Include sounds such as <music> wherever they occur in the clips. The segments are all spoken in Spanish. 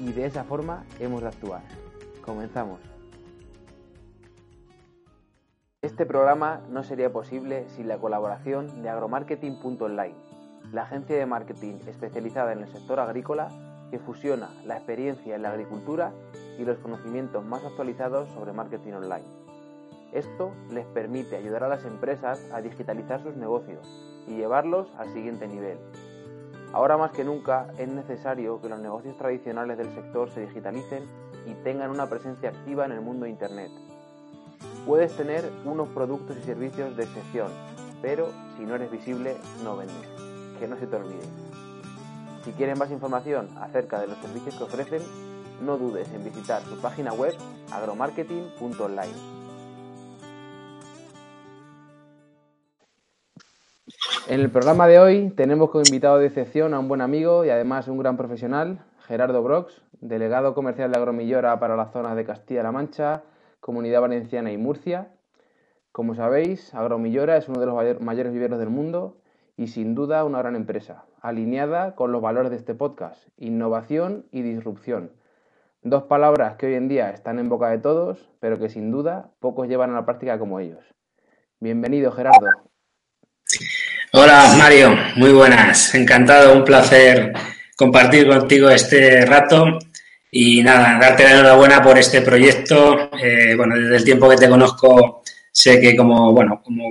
Y de esa forma hemos de actuar. Comenzamos. Este programa no sería posible sin la colaboración de agromarketing.online, la agencia de marketing especializada en el sector agrícola que fusiona la experiencia en la agricultura y los conocimientos más actualizados sobre marketing online. Esto les permite ayudar a las empresas a digitalizar sus negocios y llevarlos al siguiente nivel. Ahora más que nunca es necesario que los negocios tradicionales del sector se digitalicen y tengan una presencia activa en el mundo de Internet. Puedes tener unos productos y servicios de excepción, pero si no eres visible no vendes. Que no se te olvide. Si quieren más información acerca de los servicios que ofrecen, no dudes en visitar su página web agromarketing.online. En el programa de hoy tenemos como invitado de excepción a un buen amigo y además un gran profesional, Gerardo Brox, delegado comercial de Agromillora para las zonas de Castilla-La Mancha, Comunidad Valenciana y Murcia. Como sabéis, Agromillora es uno de los mayores viveros del mundo y sin duda una gran empresa, alineada con los valores de este podcast, innovación y disrupción. Dos palabras que hoy en día están en boca de todos, pero que sin duda pocos llevan a la práctica como ellos. Bienvenido, Gerardo. Hola Mario, muy buenas. Encantado, un placer compartir contigo este rato y nada, darte la enhorabuena por este proyecto. Eh, bueno, desde el tiempo que te conozco sé que como, bueno, como,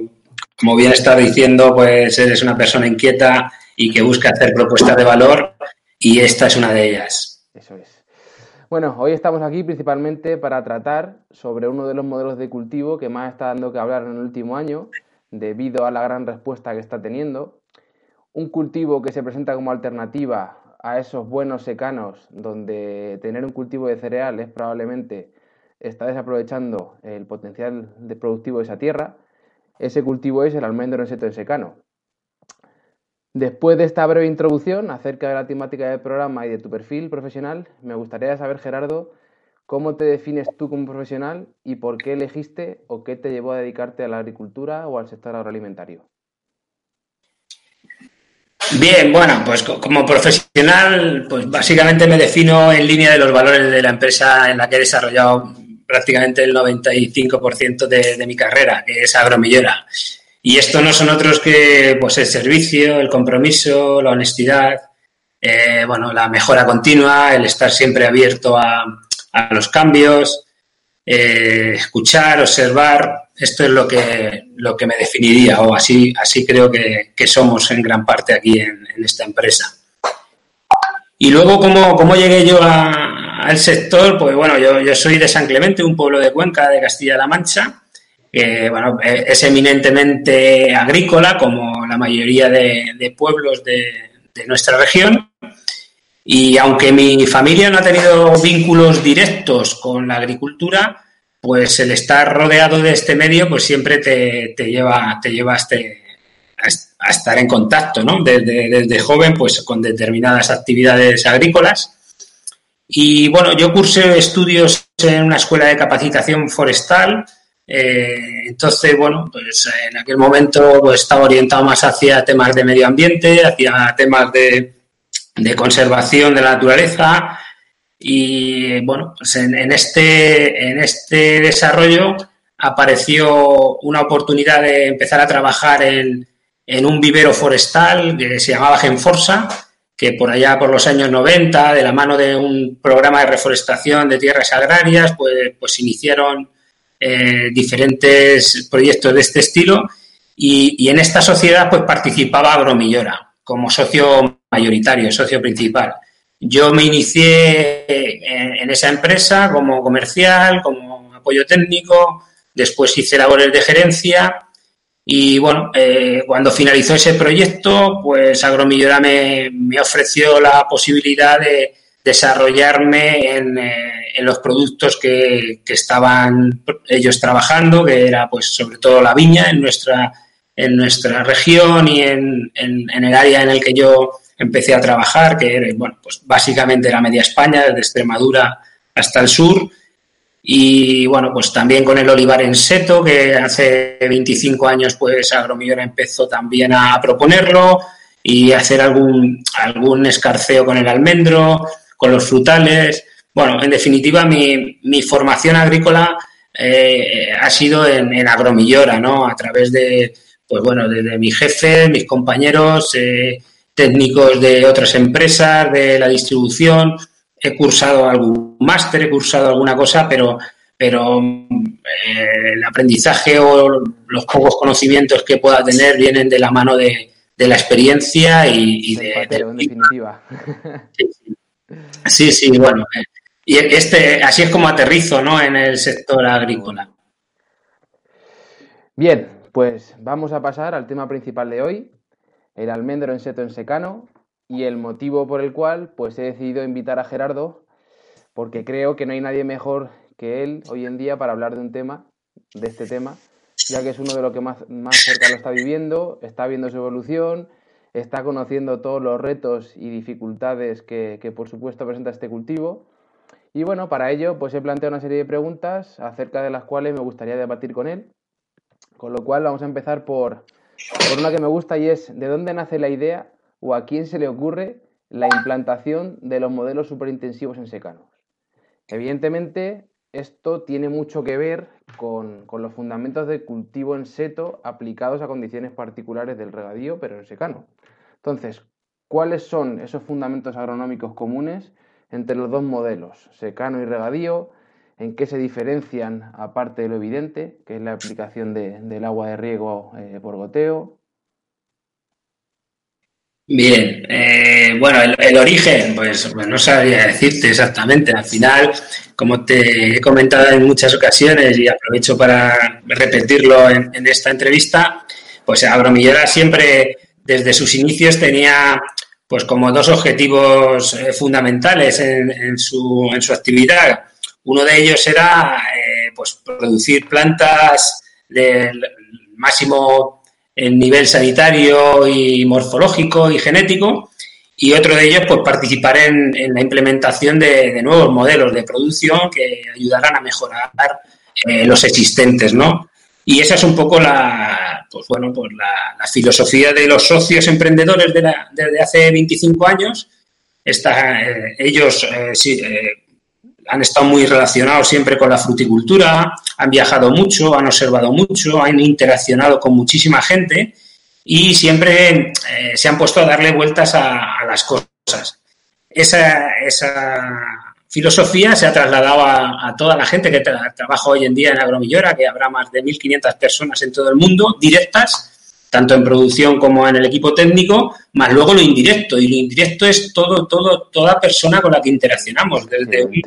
como bien estás diciendo, pues eres una persona inquieta y que busca hacer propuestas de valor y esta es una de ellas. Eso es. Bueno, hoy estamos aquí principalmente para tratar sobre uno de los modelos de cultivo que más está dando que hablar en el último año, debido a la gran respuesta que está teniendo. Un cultivo que se presenta como alternativa a esos buenos secanos, donde tener un cultivo de cereal es probablemente está desaprovechando el potencial de productivo de esa tierra. Ese cultivo es el almendro en seto en secano. Después de esta breve introducción acerca de la temática del programa y de tu perfil profesional, me gustaría saber, Gerardo, ¿Cómo te defines tú como profesional y por qué elegiste o qué te llevó a dedicarte a la agricultura o al sector agroalimentario? Bien, bueno, pues como profesional, pues básicamente me defino en línea de los valores de la empresa en la que he desarrollado prácticamente el 95% de, mi carrera, que es Agromillora. Y esto no son otros que pues el servicio, el compromiso, la honestidad, eh, bueno, la mejora continua, el estar siempre abierto a, a los cambios, eh, escuchar, observar. Esto es lo que, lo que me definiría o así, así creo que, somos en gran parte aquí en, esta empresa. Y luego, ¿cómo, cómo llegué yo al sector? Pues bueno, yo, yo, soy de San Clemente, un pueblo de Cuenca, de Castilla-La Mancha, que bueno, es eminentemente agrícola, como la mayoría de, pueblos de nuestra región. Y aunque mi familia no ha tenido vínculos directos con la agricultura, pues el estar rodeado de este medio, pues siempre te, lleva, te lleva a, este, a, estar en contacto, ¿no? Desde, joven, pues con determinadas actividades agrícolas. Y bueno, yo cursé estudios en una escuela de capacitación forestal. Eh, entonces, bueno, pues en aquel momento pues, estaba orientado más hacia temas de medio ambiente, hacia temas de, de conservación de la naturaleza y bueno, pues en, este, en este desarrollo apareció una oportunidad de empezar a trabajar en, un vivero forestal que se llamaba Genforsa, que por allá por los años 90, de la mano de un programa de reforestación de tierras agrarias, pues, pues iniciaron eh, diferentes proyectos de este estilo y, en esta sociedad pues participaba Agromillora como socio mayoritario, socio principal. Yo me inicié en, esa empresa como comercial, como apoyo técnico, después hice labores de gerencia y bueno, eh, cuando finalizó ese proyecto, pues Agromillora me, me ofreció la posibilidad de desarrollarme en, eh, en los productos que, que, estaban ellos trabajando, que era pues sobre todo la viña en nuestra, en nuestra región y en, en, el área en el que yo empecé a trabajar, que bueno, pues básicamente era media España, desde Extremadura hasta el sur. Y bueno, pues también con el olivar en seto, que hace 25 años pues Agromillora empezó también a proponerlo y hacer algún, algún escarceo con el almendro, con los frutales. Bueno, en definitiva, mi, mi formación agrícola eh, ha sido en, agromillora, ¿no? A través de, pues bueno, de, mi jefe, mis compañeros, eh, técnicos de otras empresas, de la distribución. He cursado algún máster, he cursado alguna cosa, pero, pero eh, el aprendizaje o los pocos conocimientos que pueda tener vienen de la mano de, de la experiencia y, de, en definitiva. Sí, sí, bueno. Eh, y este, así es como aterrizo, ¿no? En el sector agrícola. Bien, pues vamos a pasar al tema principal de hoy, el almendro en seto en secano y el motivo por el cual pues he decidido invitar a Gerardo porque creo que no hay nadie mejor que él hoy en día para hablar de un tema, de este tema, ya que es uno de los que más, más cerca lo está viviendo, está viendo su evolución está conociendo todos los retos y dificultades que, por supuesto presenta este cultivo. Y bueno, para ello pues he planteado una serie de preguntas acerca de las cuales me gustaría debatir con él. Con lo cual vamos a empezar por, por una que me gusta y es ¿de dónde nace la idea o a quién se le ocurre la implantación de los modelos superintensivos en secanos? Evidentemente, esto tiene mucho que ver con, con, los fundamentos de cultivo en seto aplicados a condiciones particulares del regadío, pero en secano. Entonces, ¿cuáles son esos fundamentos agronómicos comunes entre los dos modelos, secano y regadío? ¿En qué se diferencian, aparte de lo evidente, que es la aplicación del agua de riego eh, por goteo? Bien, eh, bueno, el, origen, pues, pues, no sabría decirte exactamente. Al final, como te he comentado en muchas ocasiones y aprovecho para repetirlo en, esta entrevista, pues Agromillera siempre desde sus inicios tenía pues como dos objetivos eh, fundamentales en, su, en, su, actividad. Uno de ellos era eh, pues producir plantas del máximo en nivel sanitario y morfológico y genético y otro de ellos pues participar en, la implementación de, nuevos modelos de producción que ayudaran a mejorar eh, los existentes, ¿no? Y esa es un poco la, pues bueno, pues la, filosofía de los socios emprendedores de desde hace 25 años. Está, eh, ellos eh, sí, eh, han estado muy relacionados siempre con la fruticultura, han viajado mucho, han observado mucho, han interaccionado con muchísima gente y siempre se han puesto a darle vueltas a, a las cosas. Esa, esa filosofía se ha trasladado a, toda la gente que trabaja hoy en día en Agromillora, que habrá más de 1.500 personas en todo el mundo, directas, tanto en producción como en el equipo técnico, más luego lo indirecto. Y lo indirecto es todo, todo, toda persona con la que interaccionamos, desde un,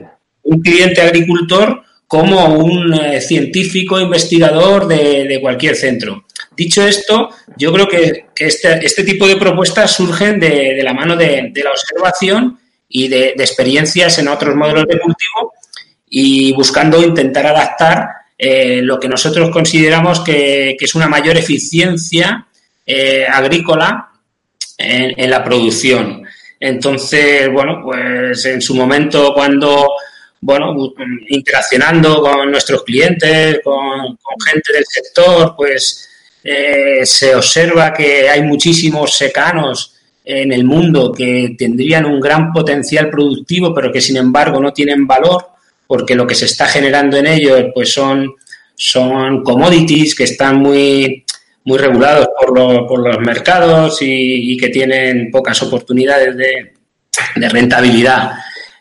cliente agricultor como un eh, científico investigador de, cualquier centro. Dicho esto, yo creo que, este, este, tipo de propuestas surgen de, la mano de, de la observación y de, experiencias en otros modelos de cultivo y buscando intentar adaptar eh, lo que nosotros consideramos que, es una mayor eficiencia eh, agrícola en, la producción. Entonces, bueno, pues en su momento cuando, bueno, interaccionando con nuestros clientes, con, gente del sector, pues eh, se observa que hay muchísimos secanos en el mundo que tendrían un gran potencial productivo, pero que sin embargo no tienen valor, porque lo que se está generando en ellos pues son, son commodities que están muy, muy regulados por, por los mercados y, que tienen pocas oportunidades de, rentabilidad.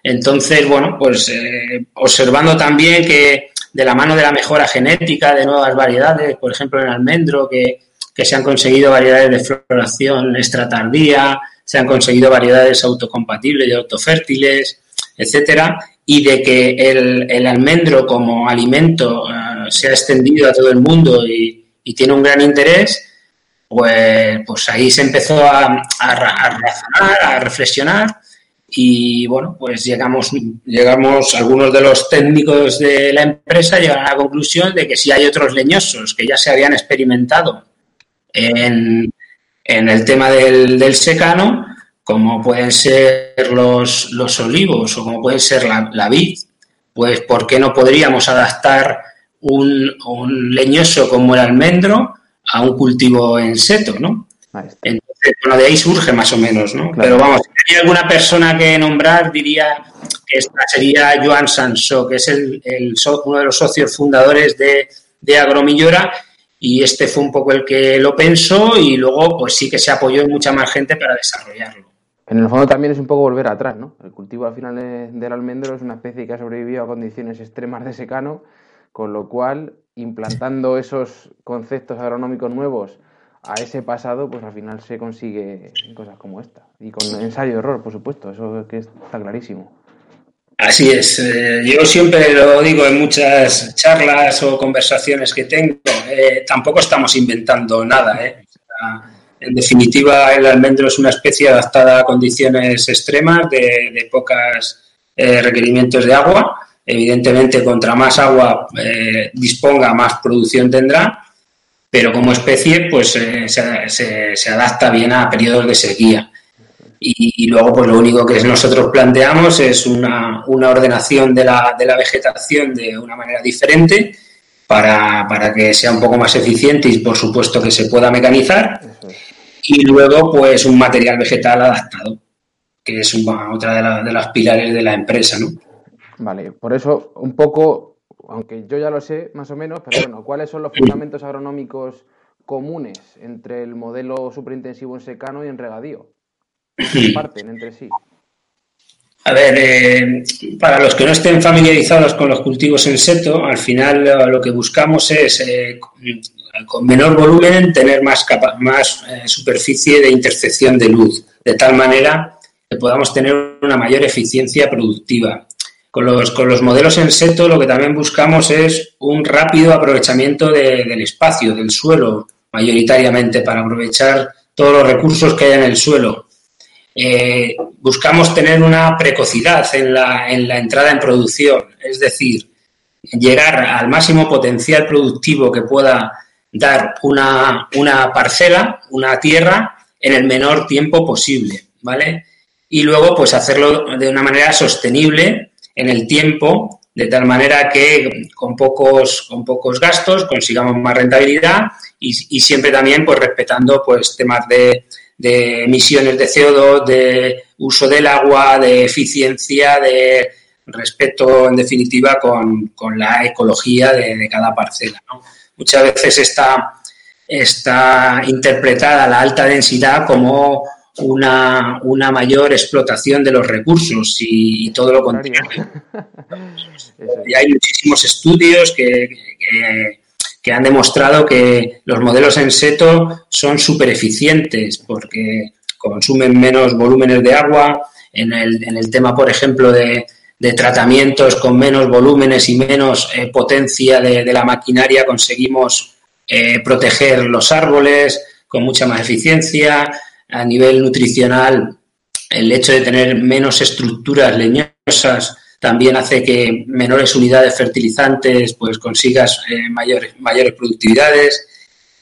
Entonces, bueno, pues eh, observando también que de la mano de la mejora genética de nuevas variedades, por ejemplo en almendro, que, que se han conseguido variedades de floración extra tardía, se han conseguido variedades autocompatibles y autofértiles, etcétera, y de que el, almendro como alimento eh, se ha extendido a todo el mundo y, tiene un gran interés, pues, pues ahí se empezó a, a, razonar, a reflexionar y bueno, pues llegamos, llegamos, algunos de los técnicos de la empresa llegaron a la conclusión de que si hay otros leñosos que ya se habían experimentado en, en el tema del, del secano, como pueden ser los, los olivos o como puede ser la, vid, pues ¿por qué no podríamos adaptar un, un, leñoso como el almendro a un cultivo en seto, ¿no? Bueno, de ahí surge más o menos, ¿no? Pero vamos, si hay alguna persona que nombrar, diría que esta sería Joan Sansó, que es el, el, uno de los socios fundadores de, de Agromillora y este fue un poco el que lo pensó y luego pues sí que se apoyó en mucha más gente para desarrollarlo. En el fondo también es un poco volver atrás, ¿no? El cultivo al final del almendro es una especie que ha sobrevivido a condiciones extremas de secano, con lo cual implantando esos conceptos agronómicos nuevos a ese pasado, pues al final se consigue cosas como esta. Y con ensayo error, por supuesto, eso que está clarísimo. Así es. Eh, yo siempre lo digo en muchas charlas o conversaciones que tengo. Eh, tampoco estamos inventando nada. ¿eh? en definitiva, el almendro es una especie adaptada a condiciones extremas de, de pocos requerimientos de agua. Evidentemente, contra más agua disponga, más producción tendrá. Pero como especie, pues se, se adapta bien a periodos de sequía. Y, luego, pues lo único que nosotros planteamos es una, ordenación de la, vegetación de una manera diferente para, que sea un poco más eficiente y, por supuesto, que se pueda mecanizar. Y luego, pues un material vegetal adaptado, que es otra de, de las pilares de la empresa, ¿no? Vale, por eso un poco, aunque yo ya lo sé más o menos, pero bueno, ¿cuáles son los fundamentos agronómicos comunes entre el modelo superintensivo en secano y en regadío? parten entre sí? A ver, eh, para los que no estén familiarizados con los cultivos en seto, al final lo que buscamos es, eh, con menor volumen, tener más, más eh, superficie de intercepción de luz, de tal manera que podamos tener una mayor eficiencia productiva. Con los, con los modelos en seto lo que también buscamos es un rápido aprovechamiento del espacio, del suelo, mayoritariamente, para aprovechar todos los recursos que hay en el suelo eh, buscamos tener una precocidad en la, en la entrada en producción, es decir, llegar al máximo potencial productivo que pueda dar una, una parcela, una tierra, en el menor tiempo posible, ¿vale? Y luego, pues hacerlo de una manera sostenible en el tiempo, de tal manera que con pocos, con pocos gastos consigamos más rentabilidad y, siempre también, pues respetando, pues temas de, de emisiones de CO2, de uso del agua, de eficiencia, de respeto, en definitiva, con, la ecología de, cada parcela. Muchas veces está, está interpretada la alta densidad como una, una mayor explotación de los recursos y, todo lo contrario. <laughs> y hay muchísimos estudios que que han demostrado que los modelos en seto son súper eficientes porque consumen menos volúmenes de agua. En el, en el tema, por ejemplo, de, de, tratamientos con menos volúmenes y menos eh, potencia de, de, la maquinaria, conseguimos eh, proteger los árboles con mucha más eficiencia. A nivel nutricional, el hecho de tener menos estructuras leñosas también hace que menores unidades fertilizantes pues consigas eh, mayores, mayores productividades.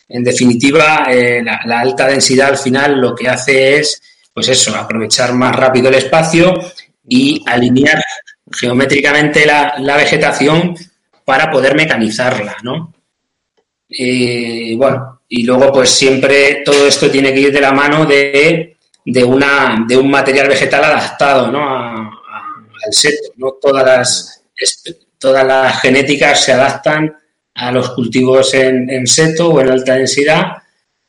En definitiva, eh, la, alta densidad al final lo que hace es, pues eso, aprovechar más rápido el espacio y alinear geométricamente la, vegetación para poder mecanizarla, ¿no? Y, bueno, y luego pues siempre todo esto tiene que ir de la mano de, de, una, de un material vegetal adaptado, ¿no? Al seto. No todas las, todas las genéticas se adaptan a los cultivos en, seto o en alta densidad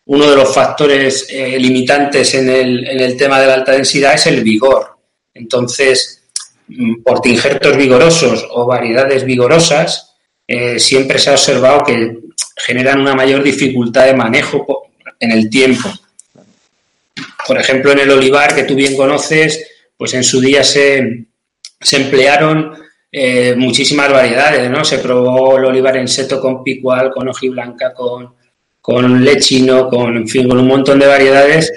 uno de los factores eh, limitantes en el, en el tema de la alta densidad es el vigor. Entonces, mm, portinjertos vigorosos o variedades vigorosas, eh, siempre se ha observado que generan una mayor dificultad de manejo en el tiempo. Por ejemplo, en el olivar, que tú bien conoces, pues en su día se, se emplearon eh, muchísimas variedades, ¿no? Se probó el olivar en seto con picual, con hojiblanca, con, con lechino, con, con un montón de variedades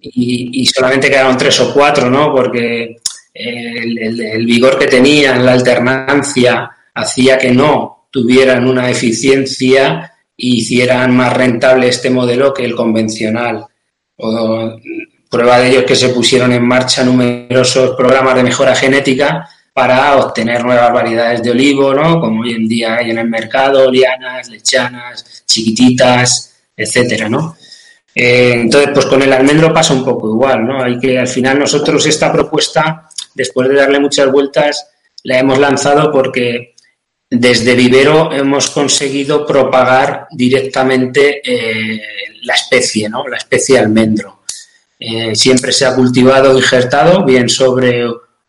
y, solamente quedaron tres o cuatro, ¿no? Porque el, vigor que tenían, la alternancia, hacía que no tuvieran una eficiencia y hicieran más rentable este modelo que el convencional. prueba de ello es que se pusieron en marcha numerosos programas de mejora genética para obtener nuevas variedades de olivo, ¿no? Como hoy en día hay en el mercado, lianas, lechanas, chiquititas, etcétera, ¿no? Eh, entonces, pues con el almendro pasa un poco igual, ¿no? Hay que, al final, nosotros esta propuesta, después de darle muchas vueltas, la hemos lanzado porque desde vivero hemos conseguido propagar directamente eh, la especie, ¿no? La especie almendro. Eh, siempre se ha cultivado injertado, bien sobre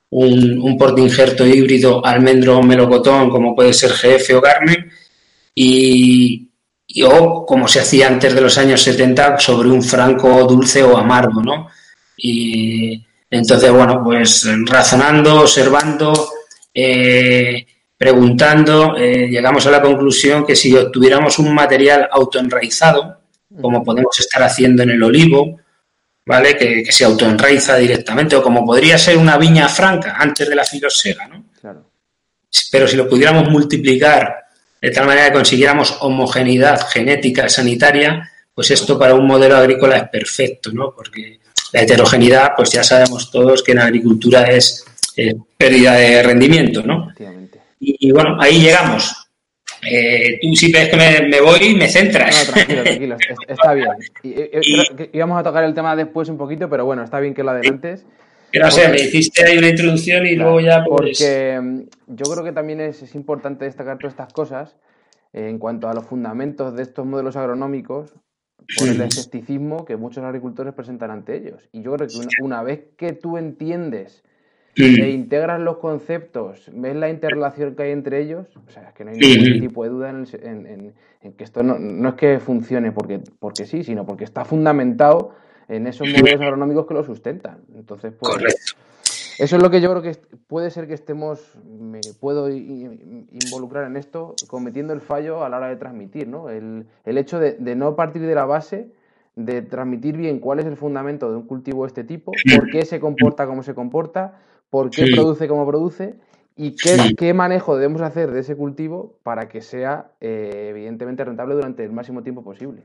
un, un portinjerto híbrido almendro melocotón, como puede ser GF o Garnet, y, o como se hacía antes de los años 70 sobre un franco dulce o amargo, ¿no? Y entonces, bueno, pues razonando, observando, eh, preguntando, eh, llegamos a la conclusión que si obtuviéramos un material autoenraizado, como podemos estar haciendo en el olivo, ¿vale? Que, se autoenraiza directamente, o como podría ser una viña franca antes de la filosega, ¿no? Pero si lo pudiéramos multiplicar de tal manera que consiguiéramos homogeneidad genética sanitaria, pues esto para un modelo agrícola es perfecto, ¿no? Porque la heterogeneidad, pues ya sabemos todos que en agricultura es pérdida de rendimiento, ¿no? Y, bueno, ahí llegamos. Eh, tú si ves que me, voy, me centras. No, tranquilo, tranquilo, está bien. Y, <laughs> íbamos a tocar el tema después un poquito, pero bueno, está bien que lo adelantes. Sé, me hiciste ahí una introducción y luego ya pues... Porque mm, yo creo que también es, importante destacar todas estas cosas eh, en cuanto a los fundamentos de estos modelos agronómicos por el escepticismo que muchos agricultores presentan ante ellos. Y yo creo que una, vez que tú entiendes e integras los conceptos, ves la interrelación que hay entre ellos, o sea, es que no hay ningún tipo de duda en, que esto no, no, es que funcione porque, porque sí, sino porque está fundamentado en esos modelos agronómicos que lo sustentan. Entonces, pues, eso es lo que yo creo que puede ser que estemos, me puedo involucrar en esto, cometiendo el fallo a la hora de transmitir, ¿no? El, hecho de, no partir de la base de transmitir bien cuál es el fundamento de un cultivo de este tipo, por qué se comporta como se comporta, por qué produce como produce y qué, manejo debemos hacer de ese cultivo para que sea eh, evidentemente rentable durante el máximo tiempo posible.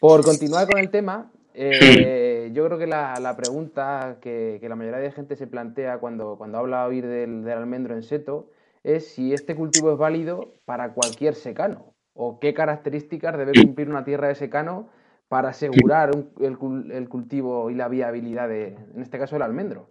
Por continuar con el tema, eh, yo creo que la, pregunta que, la mayoría de gente se plantea cuando, cuando habla oír del, almendro en seto es si este cultivo es válido para cualquier secano o qué características debe cumplir una tierra de secano para asegurar el, cultivo y la viabilidad de, en este caso, el almendro.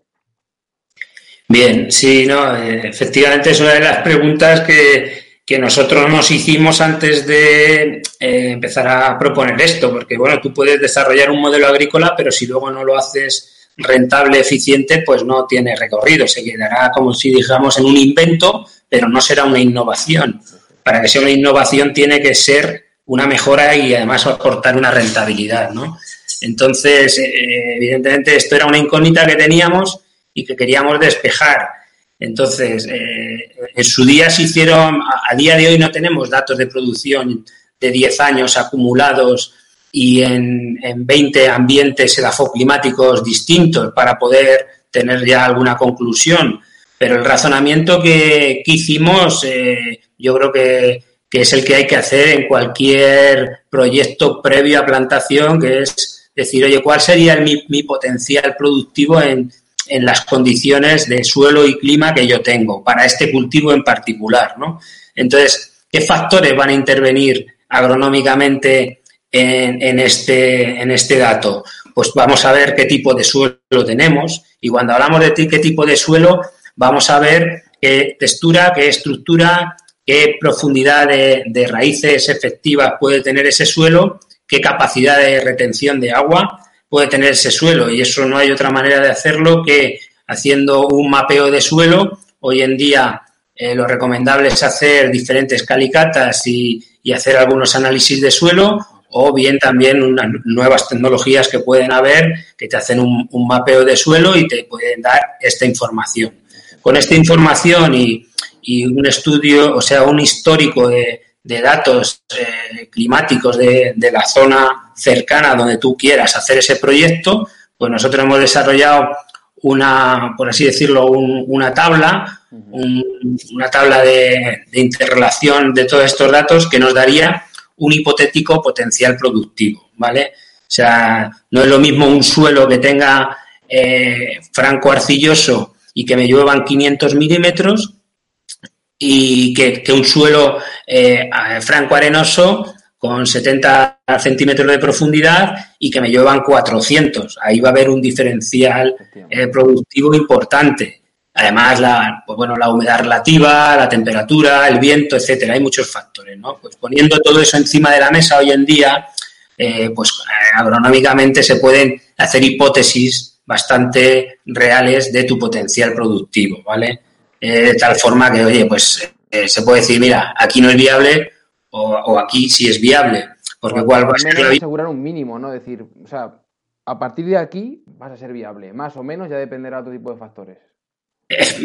Bien, sí, no, eh, efectivamente es una de las preguntas que, que nosotros nos hicimos antes de eh, empezar a proponer esto, porque bueno, tú puedes desarrollar un modelo agrícola, pero si luego no lo haces rentable, eficiente, pues no tiene recorrido, se quedará como si dijéramos en un invento, pero no será una innovación. Para que sea una innovación tiene que ser una mejora y además aportar una rentabilidad, ¿no? Entonces, eh, evidentemente esto era una incógnita que teníamos y que queríamos despejar. Entonces, eh, en su día se hicieron, a, día de hoy no tenemos datos de producción de 10 años acumulados y en, en 20 ambientes edafoclimáticos distintos para poder tener ya alguna conclusión. Pero el razonamiento que, hicimos, eh, yo creo que, es el que hay que hacer en cualquier proyecto previo a plantación, que es decir, oye, ¿cuál sería mi potencial productivo en, en las condiciones de suelo y clima que yo tengo para este cultivo en particular, ¿no? Entonces, ¿qué factores van a intervenir agronómicamente en, este, en este dato? Pues vamos a ver qué tipo de suelo tenemos y cuando hablamos de qué tipo de suelo, vamos a ver qué textura, qué estructura, qué profundidad de, raíces efectivas puede tener ese suelo, qué capacidad de retención de agua puede tener ese suelo. Y eso no hay otra manera de hacerlo que haciendo un mapeo de suelo. Hoy en día eh, lo recomendable es hacer diferentes calicatas y, y hacer algunos análisis de suelo o bien también unas nuevas tecnologías que pueden haber que te hacen un, mapeo de suelo y te pueden dar esta información. Con esta información y, un estudio, o sea, un histórico de, datos eh, climáticos de, la zona cercana donde tú quieras hacer ese proyecto, pues nosotros hemos desarrollado una, por así decirlo, una tabla, una tabla de, de interrelación de todos estos datos que nos daría un hipotético potencial productivo, ¿vale? O sea, no es lo mismo un suelo que tenga eh, franco arcilloso y que me lluevan 500 milímetros y que, un suelo eh, franco arenoso con 70 centímetros de profundidad y que me lluevan 400. Ahí va a haber un diferencial eh, productivo importante. Además, la, pues bueno, la humedad relativa, la temperatura, el viento, etcétera. Hay muchos factores, ¿no? Pues poniendo todo eso encima de la mesa hoy en día, eh, pues eh, agronómicamente se pueden hacer hipótesis bastante reales de tu potencial productivo, ¿vale? Eh, de tal forma que, oye, pues se puede decir, mira, aquí no es viable o, aquí sí es viable. Porque cuál va a ser asegurar un mínimo, ¿no? decir, o sea, a partir de aquí vas a ser viable. Más o menos ya dependerá de otro tipo de factores.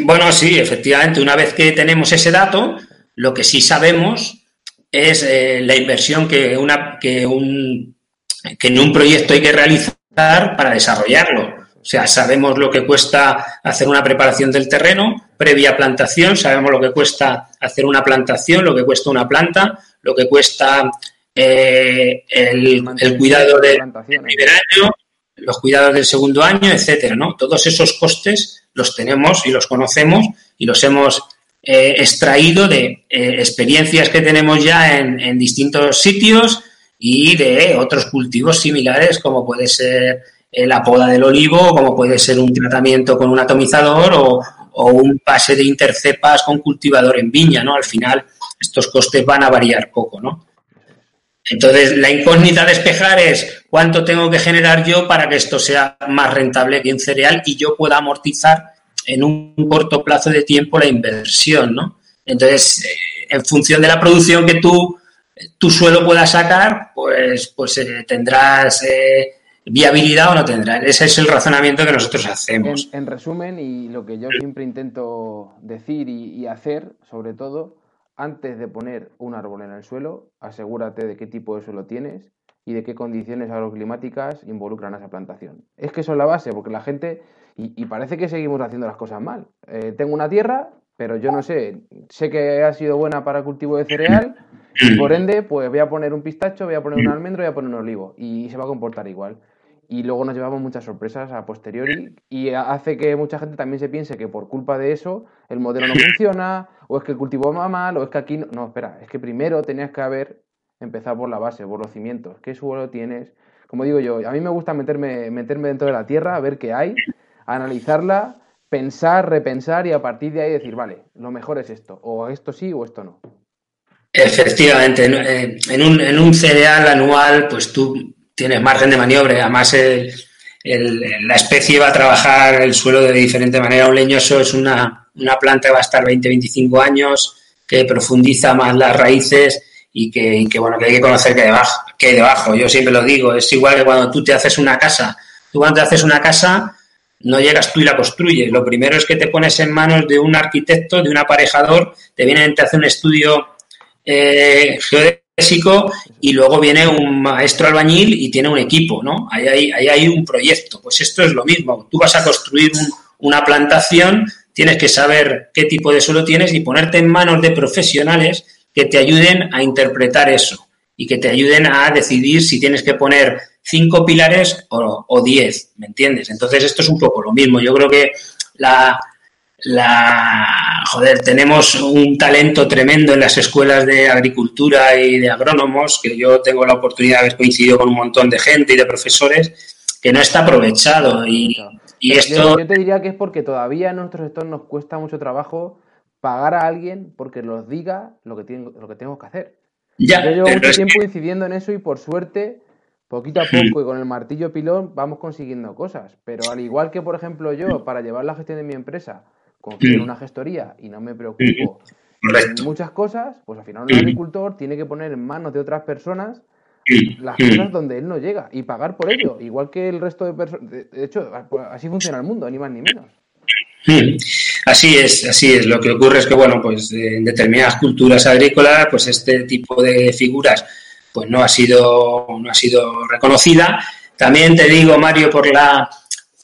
Bueno, sí, efectivamente, una vez que tenemos ese dato, lo que sí sabemos es eh, la inversión que, una, que, un, que en un proyecto hay que realizar para desarrollarlo. O sea, sabemos lo que cuesta hacer una preparación del terreno previa plantación, sabemos lo que cuesta hacer una plantación, lo que cuesta una planta, lo que cuesta eh, el, cuidado del primer año, los cuidados del segundo año, etcétera, ¿no? Todos esos costes los tenemos y los conocemos y los hemos eh, extraído de eh, experiencias que tenemos ya en, distintos sitios y de otros cultivos similares como puede ser la poda del olivo, como puede ser un tratamiento con un atomizador o, un pase de intercepas con cultivador en viña, ¿no? Al final estos costes van a variar poco, ¿no? Entonces, la incógnita a despejar es cuánto tengo que generar yo para que esto sea más rentable que un cereal y yo pueda amortizar en un corto plazo de tiempo la inversión, ¿no? Entonces, eh, en función de la producción que tú, tu suelo pueda sacar, pues, pues eh, tendrás eh, viabilidad o no tendrás. Ese es el razonamiento que nosotros hacemos. En, resumen, y lo que yo siempre intento decir y hacer, sobre todo, antes de poner un árbol en el suelo, asegúrate de qué tipo de suelo tienes y de qué condiciones agroclimáticas involucran a esa plantación. Es que eso es la base, porque la gente, y, parece que seguimos haciendo las cosas mal. Eh, tengo una tierra, pero yo no sé, sé que ha sido buena para cultivo de cereal, y por ende, pues voy a poner un pistacho, voy a poner un almendro, voy a poner un olivo, y se va a comportar igual. Y luego nos llevamos muchas sorpresas a posteriori y hace que mucha gente también se piense que por culpa de eso el modelo no funciona, o es que el cultivo va mal, o es que aquí no. No, espera, es que primero tenías que haber empezado por la base, por los cimientos. ¿Qué suelo tienes? Como digo yo, a mí me gusta meterme, meterme dentro de la tierra, ver qué hay, analizarla, pensar, repensar y a partir de ahí decir, vale, lo mejor es esto, o esto sí o esto no. Efectivamente, en un, en un cereal anual, pues tú tienes margen de maniobra. Además, la especie va a trabajar el suelo de diferente manera. Un leñoso es una, planta que va a estar 20-25 años, que profundiza más las raíces y que, bueno, que hay que conocer qué debajo, debajo. Yo siempre lo digo, es igual que cuando tú te haces una casa. Tú cuando te haces una casa, no llegas tú y la construyes. Lo primero es que te pones en manos de un arquitecto, de un aparejador, te vienen, te hace un estudio eh, y luego viene un maestro albañil y tiene un equipo, ¿no? Ahí hay, hay un proyecto. Pues esto es lo mismo. Tú vas a construir una plantación, tienes que saber qué tipo de suelo tienes y ponerte en manos de profesionales que te ayuden a interpretar eso y que te ayuden a decidir si tienes que poner cinco pilares o diez, ¿me entiendes? Entonces esto es un poco lo mismo. Yo creo que la, la joder, tenemos un talento tremendo en las escuelas de agricultura y de agrónomos, que yo tengo la oportunidad de haber coincidido con un montón de gente y de profesores, que no está aprovechado. Y, esto... Yo, te diría que es porque todavía en nuestro sector nos cuesta mucho trabajo pagar a alguien porque nos diga lo que, lo que tenemos que hacer. Ya, Yo llevo mucho tiempo incidiendo en eso y por suerte, poquito a poco y con el martillo pilón, vamos consiguiendo cosas. Pero al igual que, por ejemplo, yo, para llevar la gestión de mi empresa, confío en una gestoría y no me preocupo en muchas cosas, pues al final un agricultor tiene que poner en manos de otras personas las cosas donde él no llega y pagar por ello, igual que el resto de personas. De hecho, así funciona el mundo, ni más ni menos. Así es, así es. Lo que ocurre es que, bueno, pues en determinadas culturas agrícolas, pues este tipo de figuras, pues no ha sido, no ha sido reconocida. También te digo, Mario, por la,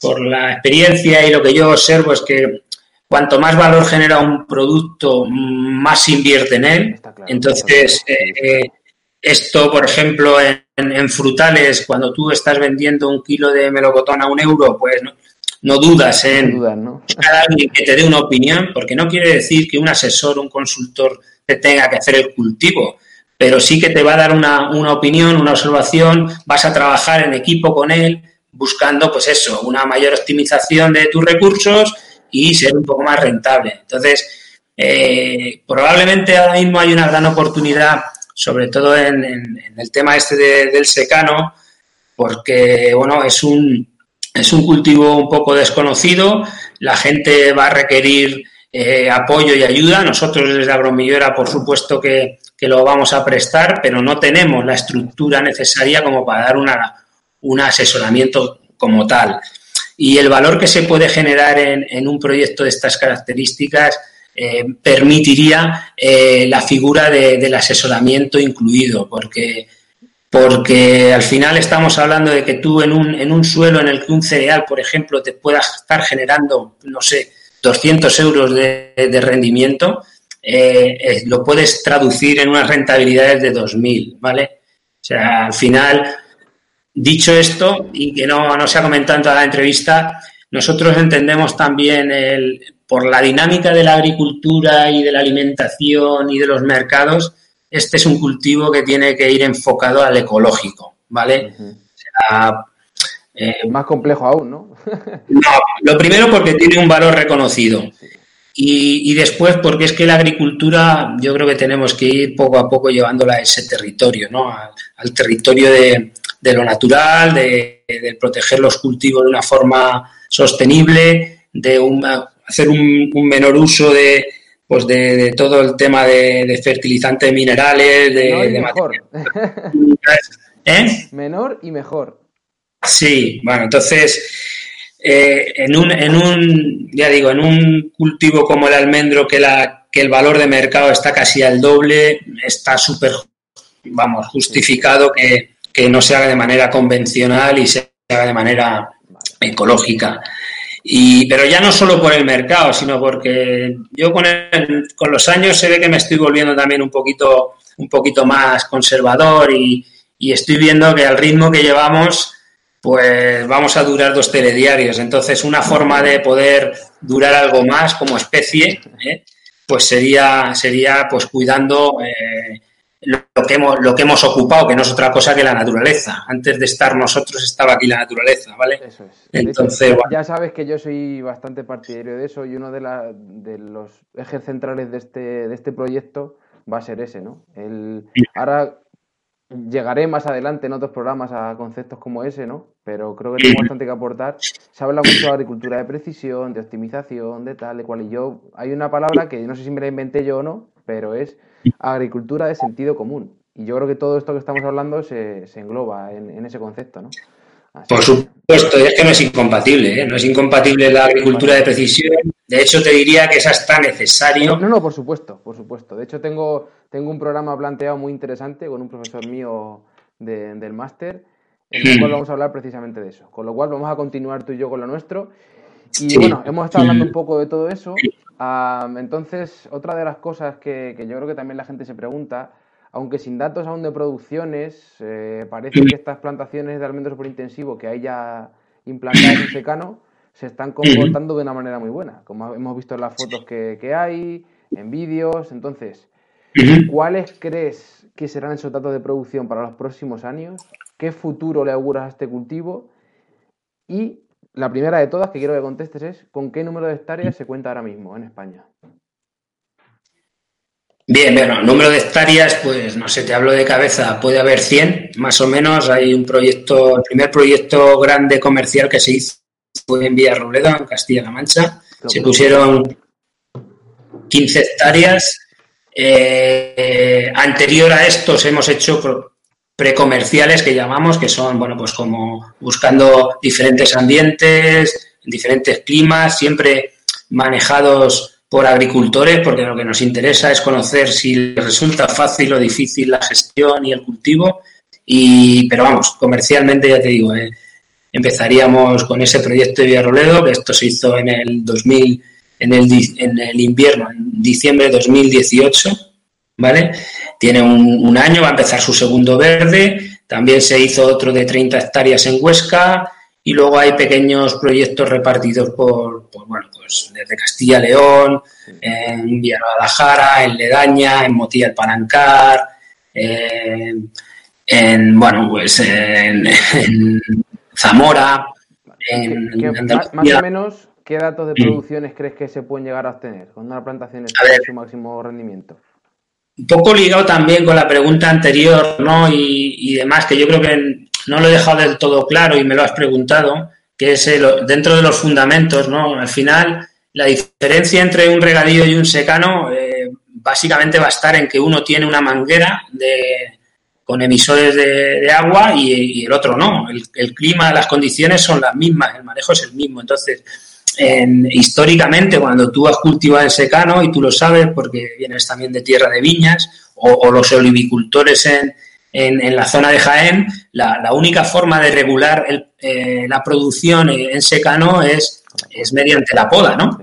por la experiencia y lo que yo observo es que cuanto más valor genera un producto, más invierte en él. Entonces, eh, eh, esto, por ejemplo, en, frutales, cuando tú estás vendiendo un kilo de melocotón a un euro, pues no, dudas en ¿no? alguien que te dé una opinión, porque no quiere decir que un asesor, un consultor te tenga que hacer el cultivo, pero sí que te va a dar una, una opinión, una observación, vas a trabajar en equipo con él, buscando, pues eso, una mayor optimización de tus recursos y ser un poco más rentable. Entonces, eh, probablemente ahora mismo hay una gran oportunidad sobre todo en, el tema este del secano, porque bueno, es un, es un cultivo un poco desconocido, la gente va a requerir eh, apoyo y ayuda, nosotros desde Agromillora por supuesto que, lo vamos a prestar, pero no tenemos la estructura necesaria como para dar una, un asesoramiento como tal. Y el valor que se puede generar en, un proyecto de estas características eh, permitiría eh, la figura del asesoramiento incluido, porque, porque al final estamos hablando de que tú en un, en un suelo en el que un cereal, por ejemplo, te pueda estar generando, no sé, 200 euros de, rendimiento, eh, lo puedes traducir en unas rentabilidades de 2.000, ¿vale? O sea, al final, dicho esto, y que no, no se ha comentado en toda la entrevista, nosotros entendemos también el, por la dinámica de la agricultura y de la alimentación y de los mercados, este es un cultivo que tiene que ir enfocado al ecológico, ¿vale? Eh, Más complejo aún, ¿no? <laughs> no, lo primero porque tiene un valor reconocido. Y, después porque es que la agricultura yo creo que tenemos que ir poco a poco llevándola a ese territorio, ¿no? Al, territorio de, lo natural, de, de, proteger los cultivos de una forma sostenible, de una, hacer un, menor uso de, pues de, todo el tema de, fertilizantes minerales, de, mejor. <laughs> ¿Eh? Menor y mejor. Sí, bueno, entonces eh, en, un, en un, ya digo, en un cultivo como el almendro que, la, que el valor de mercado está casi al doble, está súper, vamos, justificado que, que no se haga de manera convencional y se haga de manera ecológica. Y, pero ya no solo por el mercado, sino porque yo con, con los años se ve que me estoy volviendo también un poquito, un poquito más conservador y, estoy viendo que al ritmo que llevamos, pues vamos a durar dos telediarios. Entonces, una forma de poder durar algo más como especie, ¿eh? pues sería, sería pues cuidando eh, lo que, hemos, lo que hemos ocupado, que no es otra cosa que la naturaleza. Antes de estar nosotros estaba aquí la naturaleza, ¿vale? Eso es. Entonces, Ya sabes que yo soy bastante partidario de eso y uno de, la, de los ejes centrales de este, de este proyecto va a ser ese, ¿no? El, ahora llegaré más adelante en otros programas a conceptos como ese, ¿no? Pero creo que tengo bastante que aportar. Se habla mucho de agricultura de precisión, de optimización, de tal, de cual. Y yo, hay una palabra que no sé si me la inventé yo o no, pero es agricultura de sentido común. Y yo creo que todo esto que estamos hablando se, engloba en, ese concepto, ¿no? Por supuesto, es que no es incompatible, ¿eh? no es incompatible la agricultura de precisión. De hecho, te diría que esa está necesario. No, no, por supuesto, por supuesto. De hecho, tengo, tengo un programa planteado muy interesante con un profesor mío del máster, en el cual vamos a hablar precisamente de eso. Con lo cual, vamos a continuar tú y yo con lo nuestro. Y bueno, hemos estado hablando un poco de todo eso. Entonces, otra de las cosas que, yo creo que también la gente se pregunta, aunque sin datos aún de producciones, eh, parece que estas plantaciones de almendros por intensivo que hay ya implantadas en secano se están comportando de una manera muy buena, como hemos visto en las fotos que, hay, en vídeos. Entonces, ¿cuáles crees que serán esos datos de producción para los próximos años? ¿Qué futuro le auguras a este cultivo? Y la primera de todas que quiero que contestes es ¿con qué número de hectáreas se cuenta ahora mismo en España? Bien, bueno, número de hectáreas, pues no sé, te hablo de cabeza, puede haber 100, más o menos. Hay un proyecto, el primer proyecto grande comercial que se hizo fue en Villarrobledo, en Castilla-La Mancha. Se pusieron 15 hectáreas. Eh, anterior a estos hemos hecho precomerciales que llamamos, que son, bueno, pues como buscando diferentes ambientes, diferentes climas, siempre manejados por agricultores, porque lo que nos interesa es conocer si les resulta fácil o difícil la gestión y el cultivo. Y, pero vamos, comercialmente ya te digo, eh, empezaríamos con ese proyecto de Villarroledo, que esto se hizo en el 2000, en el, en el invierno, en diciembre de 2018, ¿vale? Tiene un, año, va a empezar su segundo verde, también se hizo otro de 30 hectáreas en Huesca y luego hay pequeños proyectos repartidos por, bueno, pues desde Castilla León, en Villarreal, en Ledaña, en Motilla del Palancar, en, bueno, pues en Zamora, en, más, o menos, ¿qué datos de mm. producciones crees que se pueden llegar a obtener con una plantación en su máximo rendimiento? Un poco ligado también con la pregunta anterior, ¿no? Y, demás, que yo creo que no lo he dejado del todo claro y me lo has preguntado, que es dentro de los fundamentos, ¿no? Al final, la diferencia entre un regadío y un secano eh, básicamente va a estar en que uno tiene una manguera de, con emisores de, agua y, el otro no. El, clima, las condiciones son las mismas, el manejo es el mismo. Entonces, históricamente, cuando tú has cultivado en secano, y tú lo sabes porque vienes también de tierra de viñas, o, los olivicultores en, en, la zona de Jaén, la, única forma de regular eh, la producción en secano es, es mediante la poda, ¿no?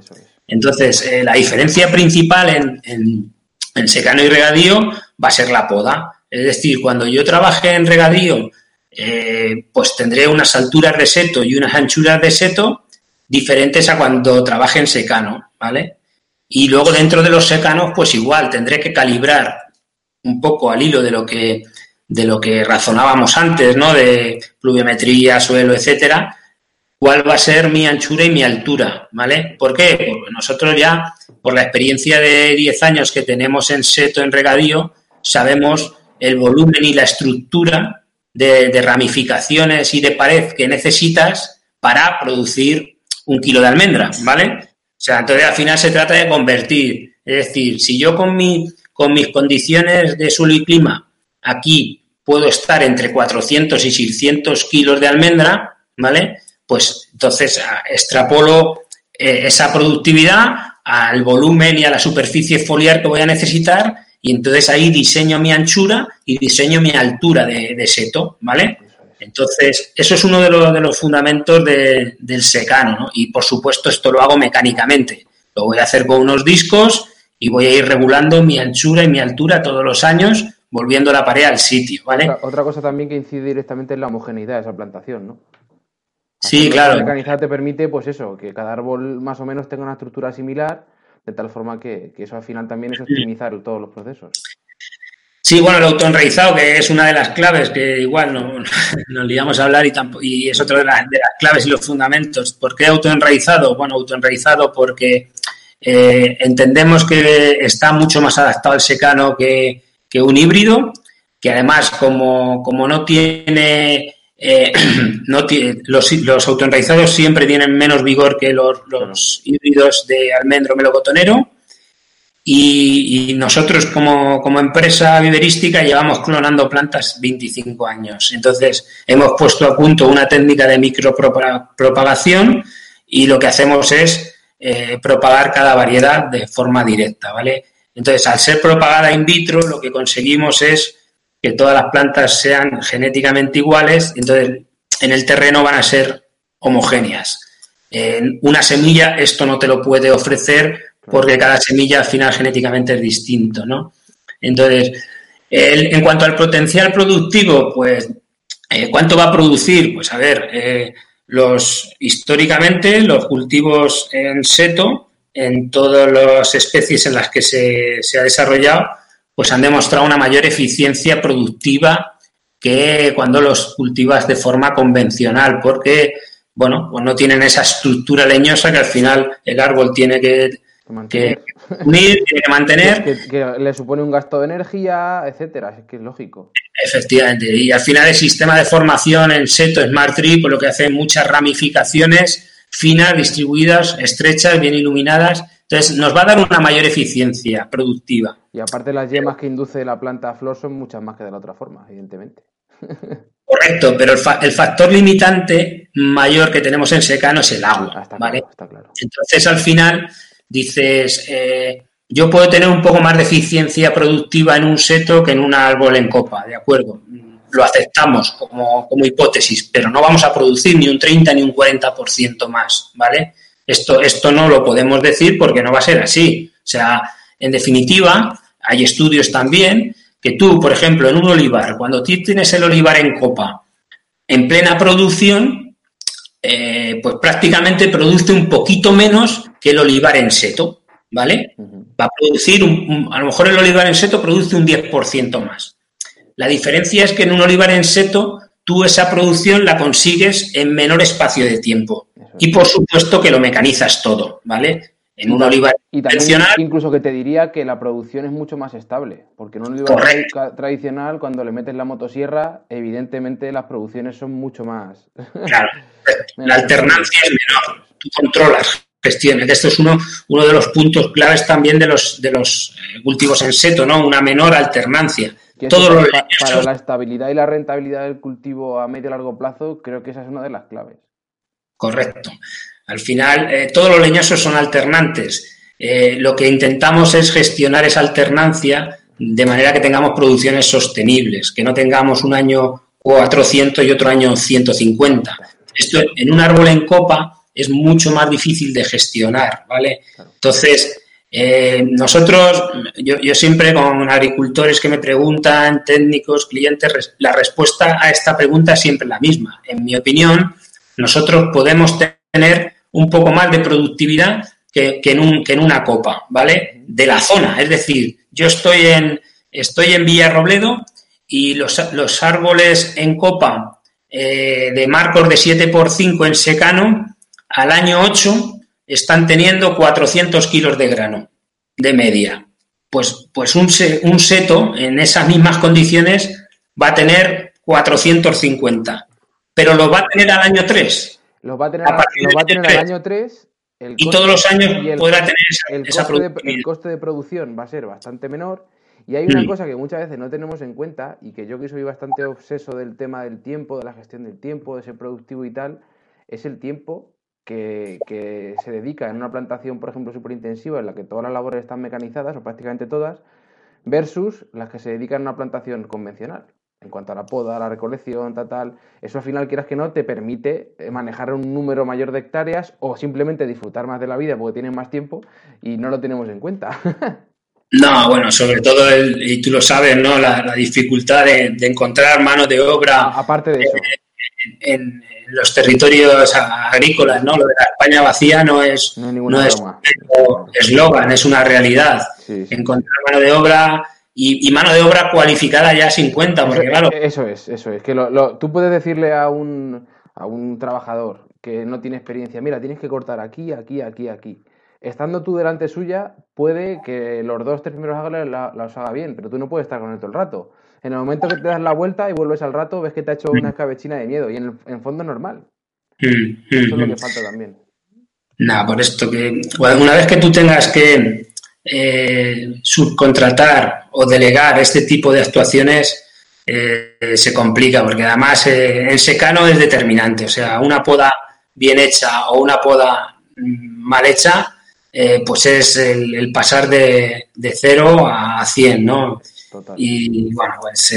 Entonces, eh, la diferencia principal en, en secano y regadío va a ser la poda. Es decir, cuando yo trabaje en regadío, eh, pues tendré unas alturas de seto y unas anchuras de seto diferentes a cuando trabaje en secano, ¿vale? Y luego dentro de los secanos, pues igual, tendré que calibrar un poco al hilo de lo que, de lo que razonábamos antes, ¿no? De pluviometría, suelo, etcétera, cuál va a ser mi anchura y mi altura, ¿vale? ¿Por qué? Porque nosotros ya, por la experiencia de 10 años que tenemos en seto, en regadío, sabemos el volumen y la estructura de, ramificaciones y de pared que necesitas para producir un kilo de almendra, ¿vale? O sea, entonces al final se trata de convertir. Es decir, si yo con, mi, con mis condiciones de suelo y clima aquí puedo estar entre 400 y 600 kilos de almendra, ¿vale? Pues entonces extrapolo eh, esa productividad al volumen y a la superficie foliar que voy a necesitar y entonces ahí diseño mi anchura y diseño mi altura de, seto, ¿vale? Entonces, eso es uno de los, de los fundamentos del secano, ¿no? Y por supuesto esto lo hago mecánicamente. Lo voy a hacer con unos discos y voy a ir regulando mi anchura y mi altura todos los años, volviendo la pared al sitio, ¿vale? Otra, cosa también que incide directamente en la homogeneidad de esa plantación, ¿no? sí, claro. Mecanizar te permite, pues eso, que cada árbol más o menos tenga una estructura similar de tal forma que, eso al final también es optimizar todos los procesos. Sí, bueno, el autoenraizado, que es una de las claves, que igual no, <laughs> nos liamos a hablar y, y es otra de, las claves y los fundamentos. ¿Por qué autoenraizado? Bueno, autoenraizado porque eh, entendemos que está mucho más adaptado al secano que, que un híbrido, que además como, como no tiene eh, <clears throat> no los, los autoenraizados siempre tienen menos vigor que los, híbridos de almendro melocotonero. Y, nosotros como, empresa viverística llevamos clonando plantas 25 años. Entonces hemos puesto a punto una técnica de micropropagación y lo que hacemos es eh, propagar cada variedad de forma directa, ¿vale? Entonces, al ser propagada in vitro, lo que conseguimos es que todas las plantas sean genéticamente iguales, entonces en el terreno van a ser homogéneas. En una semilla esto no te lo puede ofrecer porque cada semilla al final genéticamente es distinto, ¿no? Entonces, en cuanto al potencial productivo, pues, eh, ¿cuánto va a producir? Pues a ver, eh, los históricamente los cultivos en seto, en todas las especies en las que se, se ha desarrollado, pues han demostrado una mayor eficiencia productiva que cuando los cultivas de forma convencional, porque, bueno, pues no tienen esa estructura leñosa que al final el árbol tiene que, unir, tiene que mantener. <laughs> Que, le supone un gasto de energía, etcétera, es que es lógico. Efectivamente, y al final el sistema de formación en seto Smart Tree, por lo que hace muchas ramificaciones finas, distribuidas, estrechas, bien iluminadas. Entonces, nos va a dar una mayor eficiencia productiva. Y aparte, las yemas que induce la planta a flor son muchas más que de la otra forma, evidentemente. <laughs> Correcto, pero el, factor limitante mayor que tenemos en secano es el agua. Ah, ¿vale? Entonces, al final, dices, eh, yo puedo tener un poco más de eficiencia productiva en un seto que en un árbol en copa, ¿de acuerdo? Lo aceptamos como, como hipótesis, pero no vamos a producir ni un 30 ni un 40% más, ¿vale? Esto, esto no lo podemos decir porque no va a ser así. O sea, en definitiva, hay estudios también que tú, por ejemplo, en un olivar, cuando tienes el olivar en copa, en plena producción, eh, pues prácticamente produce un poquito menos que el olivar en seto, ¿vale? Va a producir, a lo mejor el olivar en seto produce un 10% más. La diferencia es que en un olivar en seto tú esa producción la consigues en menor espacio de tiempo. Y por supuesto que lo mecanizas todo, ¿vale? En un olivar y también incluso que te diría que la producción es mucho más estable, porque en un olivar tradicional cuando le metes la motosierra, evidentemente las producciones son mucho más. Claro, <laughs> la alternancia es menor, tú controlas gestiones. Esto es uno, uno de los puntos claves también de los de los eh, cultivos en seto, ¿no? Una menor alternancia. Para, para la estabilidad y la rentabilidad del cultivo a medio y largo plazo, creo que esa es una de las claves. Correcto. Al final, eh, todos los leñosos son alternantes. Eh, lo que intentamos es gestionar esa alternancia de manera que tengamos producciones sostenibles, que no tengamos un año 400 y otro año 150. Esto en un árbol en copa es mucho más difícil de gestionar, ¿vale? Entonces, eh, nosotros, yo, yo, siempre con agricultores que me preguntan, técnicos, clientes, la respuesta a esta pregunta es siempre la misma. En mi opinión, nosotros podemos tener un poco más de productividad que, en, un, que en una copa, ¿vale? De la zona. Es decir, yo estoy en, estoy en Villarrobledo y los, los árboles en copa eh, de marcos de 7 por 5 en secano, al año 8 están teniendo 400 kilos de grano de media. Pues, pues un, un seto en esas mismas condiciones va a tener 450, pero lo va a tener al año 3 lo va a tener, va a tener al año 3. y todos los años podrá tener esa, el coste, de, el coste de producción va a ser bastante menor. Y hay una mm. cosa que muchas veces no tenemos en cuenta y que yo que soy bastante obseso del tema del tiempo, de la gestión del tiempo, de ser productivo y tal, es el tiempo que, que se dedica en una plantación, por ejemplo, súper intensiva, en la que todas las labores están mecanizadas, o prácticamente todas, versus las que se dedican a una plantación convencional en cuanto a la poda, la recolección, tal, tal, eso al final, quieras que no, te permite eh, manejar un número mayor de hectáreas o simplemente disfrutar más de la vida porque tienes más tiempo y no lo tenemos en cuenta. <laughs> No, bueno, sobre todo, y tú lo sabes, ¿no? La, dificultad de, encontrar mano de obra. Aparte de eso. En, los territorios agrícolas, ¿no? Lo de la España vacía no es, no, es un eslogan, es una realidad. Encontrar mano de obra y, mano de obra cualificada ya sin cuenta, porque claro. Eso es, eso es. Que lo, tú puedes decirle a un, a un trabajador que no tiene experiencia, mira, tienes que cortar aquí, aquí, aquí, aquí. Estando tú delante suya, puede que los dos, tres primeros ángulos la, los haga bien, pero tú no puedes estar con él todo el rato. En el momento que te das la vuelta y vuelves al rato, ves que te ha hecho una escabechina de miedo y en el fondo es normal. Mm, mm, Eso es lo que mm. falta también. Nada, por esto que una vez que tú tengas que eh, subcontratar o delegar este tipo de actuaciones eh, se complica, porque además eh, en secano es determinante. O sea, una poda bien hecha o una poda mm, mal hecha, pues es el, pasar de, de, 0 a 100, ¿no? Y bueno, pues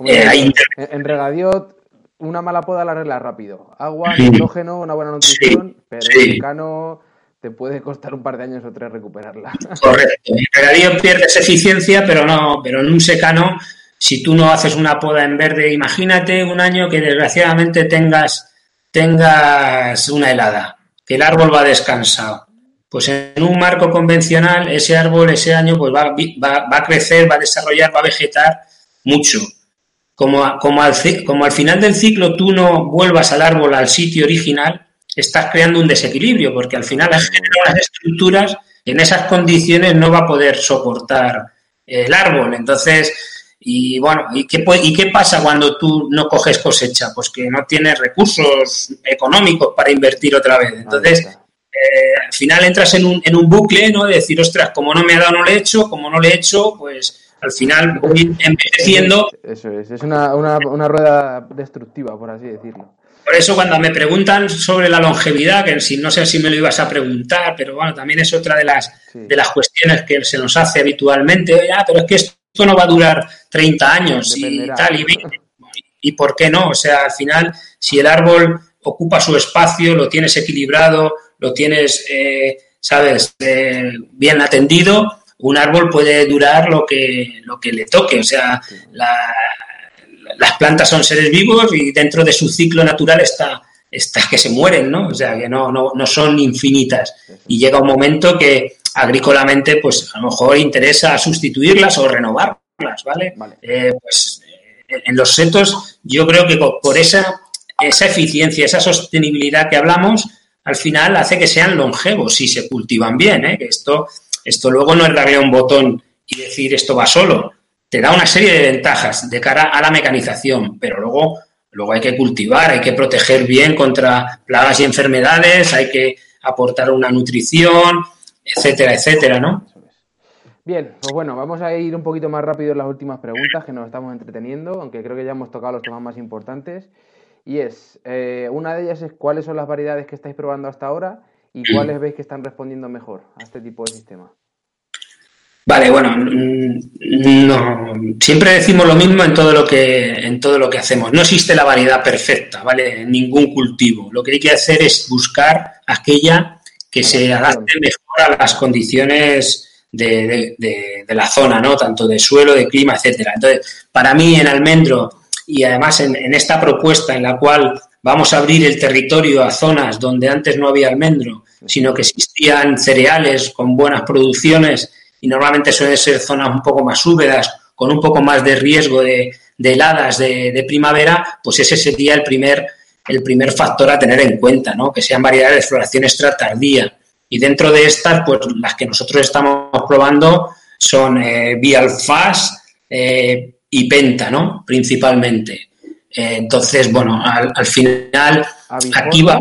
hay... En regadío una mala poda la arregla rápido. Agua, nitrógeno, una buena nutrición, pero en secano te puede costar un par de años o tres recuperarla. <laughs> Correcto. El regadío pierdes eficiencia, pero no, pero en un secano, si tú no haces una poda en verde, imagínate un año que desgraciadamente tengas, tengas una helada, que el árbol va descansado. Pues en un marco convencional, ese árbol ese año pues va, va, va a crecer, va a desarrollar, va a vegetar mucho. Como, como, al, como al final del ciclo tú no vuelvas al árbol al sitio original, estás creando un desequilibrio, porque al final has generado unas estructuras en esas condiciones no va a poder soportar el árbol. Entonces, y bueno, ¿y qué, ¿y qué pasa cuando tú no coges cosecha? Pues que no tienes recursos económicos para invertir otra vez. Entonces, eh, al final entras en un, en un bucle, ¿no? De decir, ostras, como no me ha dado, no le he hecho, como no le he hecho, pues al final voy envejeciendo. Eso es, es una, una, una rueda destructiva, por así decirlo. Por eso cuando me preguntan sobre la longevidad, que si no sé si me lo ibas a preguntar, pero bueno, también es otra de las, de las cuestiones que se nos hace habitualmente, ah, pero es que esto no va a durar 30 años y tal, y, y por qué no, o sea, al final, si el árbol ocupa su espacio, lo tienes equilibrado, lo tienes, eh, sabes, eh, bien atendido, un árbol puede durar lo que, lo que le toque, o sea, la, las plantas son seres vivos y dentro de su ciclo natural está, está que se mueren, ¿no? O sea, que no, no, no son infinitas. Y llega un momento que agrícolamente, pues a lo mejor interesa sustituirlas o renovarlas, ¿vale? Eh, pues eh, en los setos yo creo que por esa, esa eficiencia, esa sostenibilidad que hablamos, al final hace que sean longevos si se cultivan bien, ¿eh? Esto, esto luego no es darle un botón y decir esto va solo te da una serie de ventajas de cara a la mecanización, pero luego, luego hay que cultivar, hay que proteger bien contra plagas y enfermedades, hay que aportar una nutrición, etcétera, etcétera, ¿no? Bien, pues bueno, vamos a ir un poquito más rápido en las últimas preguntas que nos estamos entreteniendo, aunque creo que ya hemos tocado los temas más importantes. Y es, eh, una de ellas es cuáles son las variedades que estáis probando hasta ahora y cuáles veis que están respondiendo mejor a este tipo de sistema. Vale, bueno, no, siempre decimos lo mismo en todo lo que en todo lo que hacemos. No existe la variedad perfecta, ¿vale? En ningún cultivo. Lo que hay que hacer es buscar aquella que se adapte mejor a las condiciones de, la zona, ¿no? Tanto de suelo, de clima, etcétera. Entonces, para mí en almendro y además en, en esta propuesta en la cual vamos a abrir el territorio a zonas donde antes no había almendro, sino que existían cereales con buenas producciones y normalmente suelen ser zonas un poco más húmedas, con un poco más de riesgo de, heladas de, primavera, pues ese sería el primer, el primer factor a tener en cuenta, ¿no? que sean variedades de floración extra tardía. Y dentro de estas, pues las que nosotros estamos probando son eh, Bialfas eh, y Penta, ¿no? Principalmente. Eh, entonces, bueno, al, final, aquí va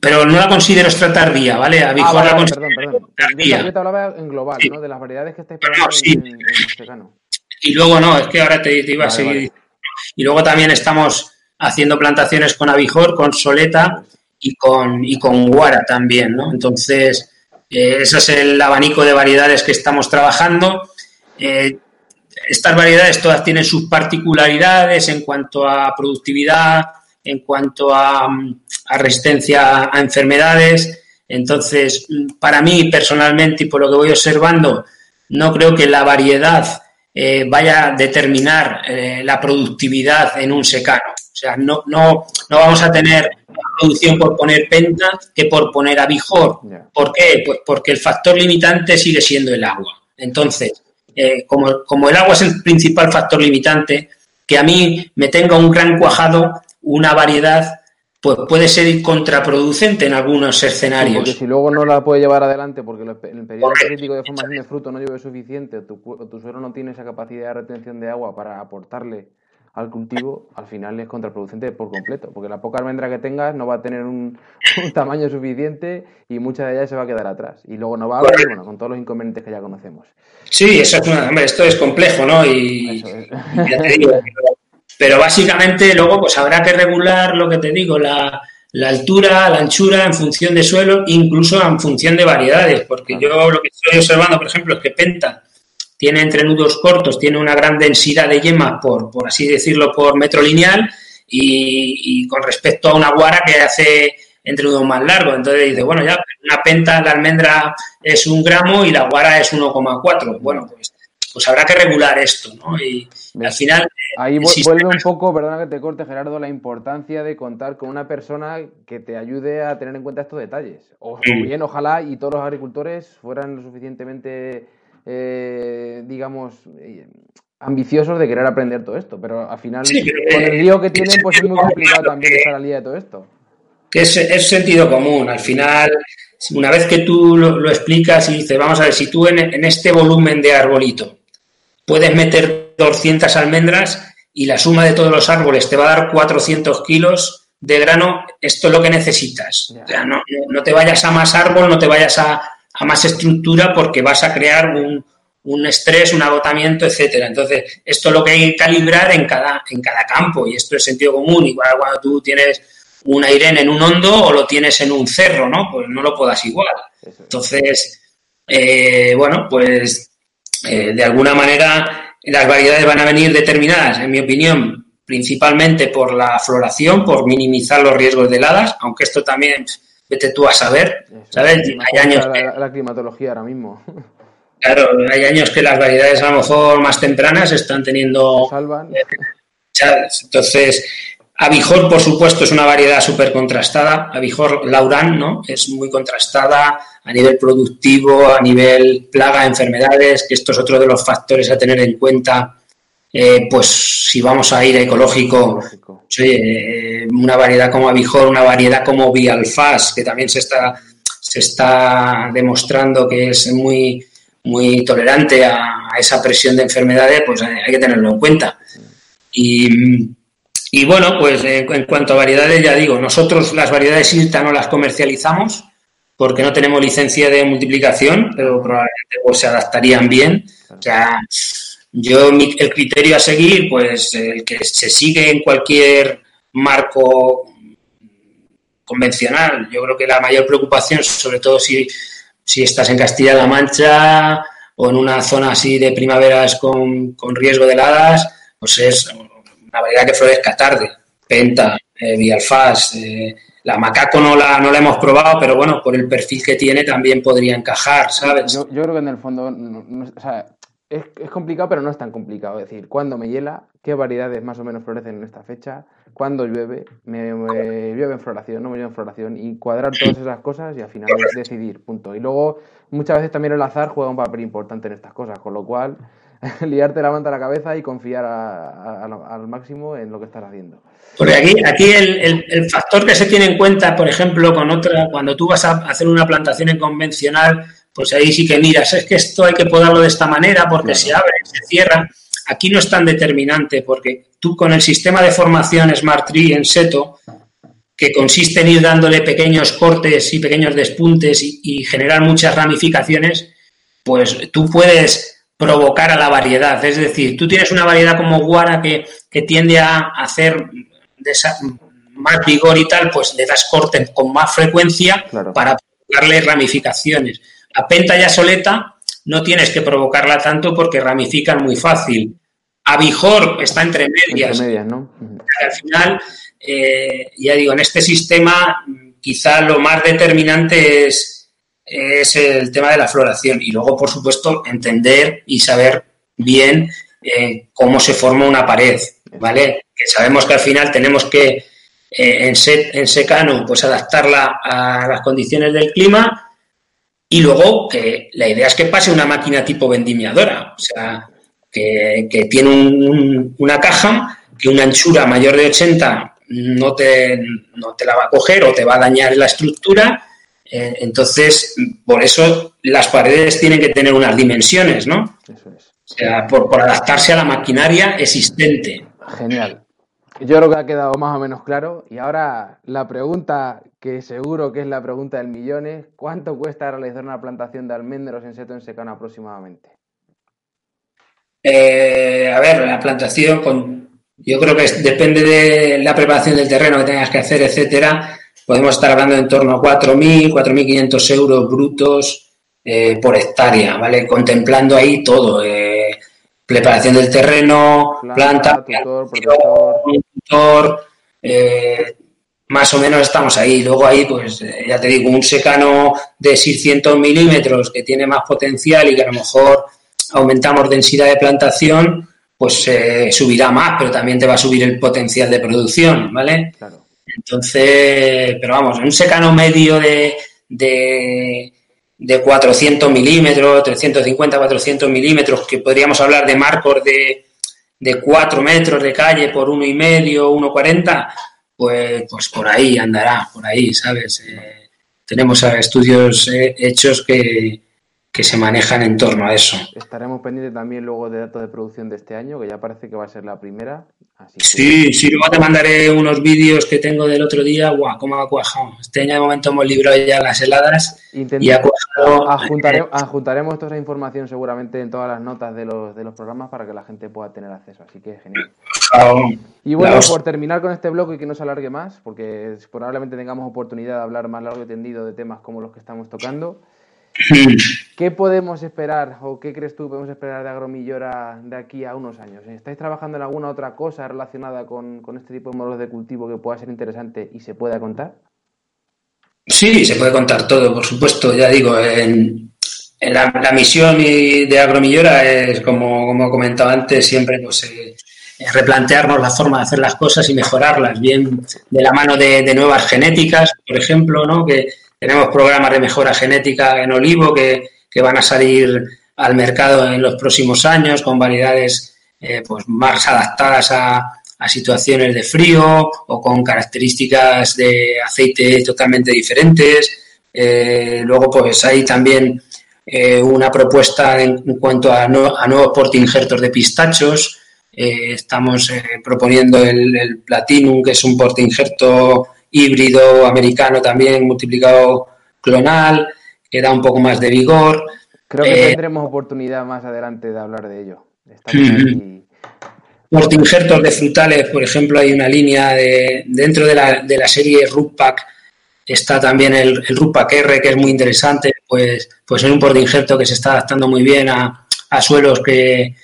pero no la considero extra tardía, ¿vale? A ah, la considero perdón, perdón. Yo te hablaba en global, ¿no? De las variedades que estáis probando sí. en, en, Y luego no, es que ahora te, iba a seguir. Y luego también estamos haciendo plantaciones con abijor, con soleta y con, y con guara también, ¿no? Entonces, eh, ese es el abanico de variedades que estamos trabajando. Eh, estas variedades todas tienen sus particularidades en cuanto a productividad, en cuanto a, resistencia a enfermedades. Entonces, para mí personalmente y por lo que voy observando, no creo que la variedad eh, vaya a determinar eh, la productividad en un secano. O sea, no, no, no vamos a tener producción por poner penta que por poner abijor. ¿Por qué? Pues porque el factor limitante sigue siendo el agua. Entonces, eh, como, como el agua es el principal factor limitante, que a mí me tenga un gran cuajado una variedad pues puede ser contraproducente en algunos escenarios. porque si luego no la puede llevar adelante porque en el periodo crítico de formación de fruto no llueve suficiente, tu, tu suelo no tiene esa capacidad de retención de agua para aportarle al cultivo, al final es contraproducente por completo, porque la poca almendra que tengas no va a tener un, <laughs> tamaño suficiente y mucha de ellas se va a quedar atrás. Y luego no va a haber, bueno, con todos los inconvenientes que ya conocemos. Sí, eso es una, hombre, esto es complejo, ¿no? Y, ya te digo, <laughs> pero básicamente luego pues habrá que regular lo que te digo, la, altura, la anchura en función de suelo, incluso en función de variedades, porque yo lo que estoy observando, por ejemplo, es que Penta tiene entrenudos cortos, tiene una gran densidad de yema, por, por así decirlo, por metro lineal, y, con respecto a una guara que hace entrenudos más largos. Entonces dice, bueno, ya una penta, la almendra es un gramo y la guara es 1,4. Bueno, pues pues habrá que regular esto, ¿no? Y al final... Ahí vuelve un poco, perdona que te corte Gerardo, la importancia de contar con una persona que te ayude a tener en cuenta estos detalles. O bien, ojalá y todos los agricultores fueran lo suficientemente, eh, digamos, eh, ambiciosos de querer aprender todo esto, pero al final, con el lío que tienen, pues es muy complicado también estar al día de todo esto. Que es, es sentido común, al final una vez que tú lo, explicas y dices, vamos a ver, si tú en, este volumen de arbolito puedes meter 200 almendras y la suma de todos los árboles te va a dar 400 kilos de grano, esto es lo que necesitas. O sea, no, no, te vayas a más árbol, no te vayas a, a más estructura porque vas a crear un, un estrés, un agotamiento, etcétera. Entonces, esto es lo que hay que calibrar en cada, en cada campo y esto es sentido común. Igual cuando tú tienes un aire en un hondo o lo tienes en un cerro, ¿no? Pues no lo puedas igual. Entonces, eh, bueno, pues eh, de alguna manera las variedades van a venir determinadas, en mi opinión, principalmente por la floración, por minimizar los riesgos de heladas, aunque esto también, vete tú a saber, ¿sabes? Hay años la, climatología ahora mismo. Claro, hay años que las variedades a lo mejor más tempranas están teniendo... Salvan. Eh, entonces, Abijor, por supuesto, es una variedad súper contrastada. Abijor Lauran, ¿no? Es muy contrastada a nivel productivo, a nivel plaga, enfermedades, que esto es otro de los factores a tener en cuenta. Eh, pues si vamos a ir a ecológico, pues, eh, una variedad como Abijor, una variedad como Bialfas, que también se está, se está demostrando que es muy, muy tolerante a, a esa presión de enfermedades, pues hay que tenerlo en cuenta. Y y bueno, pues eh, en cuanto a variedades, ya digo, nosotros las variedades IRTA no las comercializamos porque no tenemos licencia de multiplicación, pero probablemente pues, se adaptarían bien. O sea, yo el criterio a seguir, pues el que se sigue en cualquier marco convencional. Yo creo que la mayor preocupación, sobre todo si, si estás en Castilla-La Mancha o en una zona así de primaveras con, con riesgo de heladas, pues es una variedad que florezca tarde, penta, eh, la macaco no la, no la hemos probado, pero bueno, por el perfil que tiene también podría encajar, ¿sabes? Yo, creo que en el fondo, o sea, es, es, complicado, pero no es tan complicado. Es decir, cuando me hiela, qué variedades más o menos florecen en esta fecha, cuando llueve, me, llueve en floración, no me llueve en floración, y cuadrar todas esas cosas y al final decidir, punto. Y luego, muchas veces también el azar juega un papel importante en estas cosas, con lo cual <laughs> liarte la manta a la cabeza y confiar al máximo en lo que estás haciendo. Porque aquí, aquí el, factor que se tiene en cuenta, por ejemplo, con otra, cuando tú vas a hacer una plantación en convencional, pues ahí sí que miras, es que esto hay que podarlo de esta manera porque se abre, se cierra. Aquí no es tan determinante porque tú con el sistema de formación Smart Tree en seto, que consiste en ir dándole pequeños cortes y pequeños despuntes y, y generar muchas ramificaciones, pues tú puedes provocar a la variedad. Es decir, tú tienes una variedad como guara que, tiende a hacer más vigor y tal, pues le das corte con más frecuencia para provocarle ramificaciones. A penta y a soleta no tienes que provocarla tanto porque ramifican muy fácil. A bijor está entre medias. Al final, eh, ya digo, en este sistema quizá lo más determinante es es el tema de la floración y luego, por supuesto, entender y saber bien eh, cómo se forma una pared, ¿vale? Que sabemos que al final tenemos que eh, en, en secano pues adaptarla a las condiciones del clima y luego que la idea es que pase una máquina tipo vendimiadora, o sea, que, tiene una caja que una anchura mayor de 80 no te, no te la va a coger o te va a dañar la estructura eh, entonces, por eso las paredes tienen que tener unas dimensiones, ¿no? Eso es. O sea, por, adaptarse a la maquinaria existente. Genial. Yo creo que ha quedado más o menos claro. Y ahora la pregunta que seguro que es la pregunta del millón es ¿cuánto cuesta realizar una plantación de almendros en seto en secano aproximadamente? Eh, a ver, la plantación con, yo creo que depende de la preparación del terreno que tengas que hacer, etcétera podemos estar hablando en torno a 4.000, 4.500 euros brutos eh, por hectárea, ¿vale? Contemplando ahí todo, eh, preparación del terreno, planta, tutor, eh, más o menos estamos ahí. Luego ahí, pues ya te digo, un secano de 600 milímetros que tiene más potencial y que a lo mejor aumentamos densidad de plantación, pues subirá más, pero también te va a subir el potencial de producción, ¿vale? Claro. Entonces, pero vamos, un secano medio de, de, 400 milímetros, 350, 400 milímetros, que podríamos hablar de marcos de, de 4 metros de calle por uno y medio, 1,40, pues, pues por ahí andará, por ahí, ¿sabes? Eh, tenemos estudios eh, hechos que, que se manejan en torno a eso. Estaremos pendientes también luego de datos de producción de este año, que ya parece que va a ser la primera. Sí, sí, luego te mandaré unos vídeos que tengo del otro día. ¡Guau! ¿Cómo ha cuajado? Este año de momento hemos librado ya las heladas y ha cuajado. Adjuntaremos, eh, adjuntaremos toda esa información seguramente en todas las notas de los, de los programas para que la gente pueda tener acceso. Así que genial. Y bueno, por terminar con este bloque y que no se alargue más, porque probablemente tengamos oportunidad de hablar más largo y tendido de temas como los que estamos tocando. ¿Qué podemos esperar o qué crees tú que podemos esperar de Agromillora de aquí a unos años? ¿Estáis trabajando en alguna otra cosa relacionada con, este tipo de modelos de cultivo que pueda ser interesante y se pueda contar? Sí, se puede contar todo, por supuesto. Ya digo, en, la, misión de Agromillora es, como, como he comentado antes, siempre pues, eh, replantearnos la forma de hacer las cosas y mejorarlas, bien de la mano de, de nuevas genéticas, por ejemplo, ¿no? que, tenemos programas de mejora genética en olivo que, van a salir al mercado en los próximos años con variedades eh, pues más adaptadas a, situaciones de frío o con características de aceite totalmente diferentes. Eh, luego, pues hay también eh, una propuesta en, cuanto a, nuevos porte-injertos de pistachos. estamos proponiendo el, Platinum, que es un porte-injerto híbrido americano también multiplicado clonal, que da un poco más de vigor. Creo que eh, tendremos oportunidad más adelante de hablar de ello. injertos de frutales, por ejemplo, hay una línea de, dentro de la, de la serie Rupack, está también el, el Rupack R, que es muy interesante, pues, pues es un injerto que se está adaptando muy bien a, a suelos que,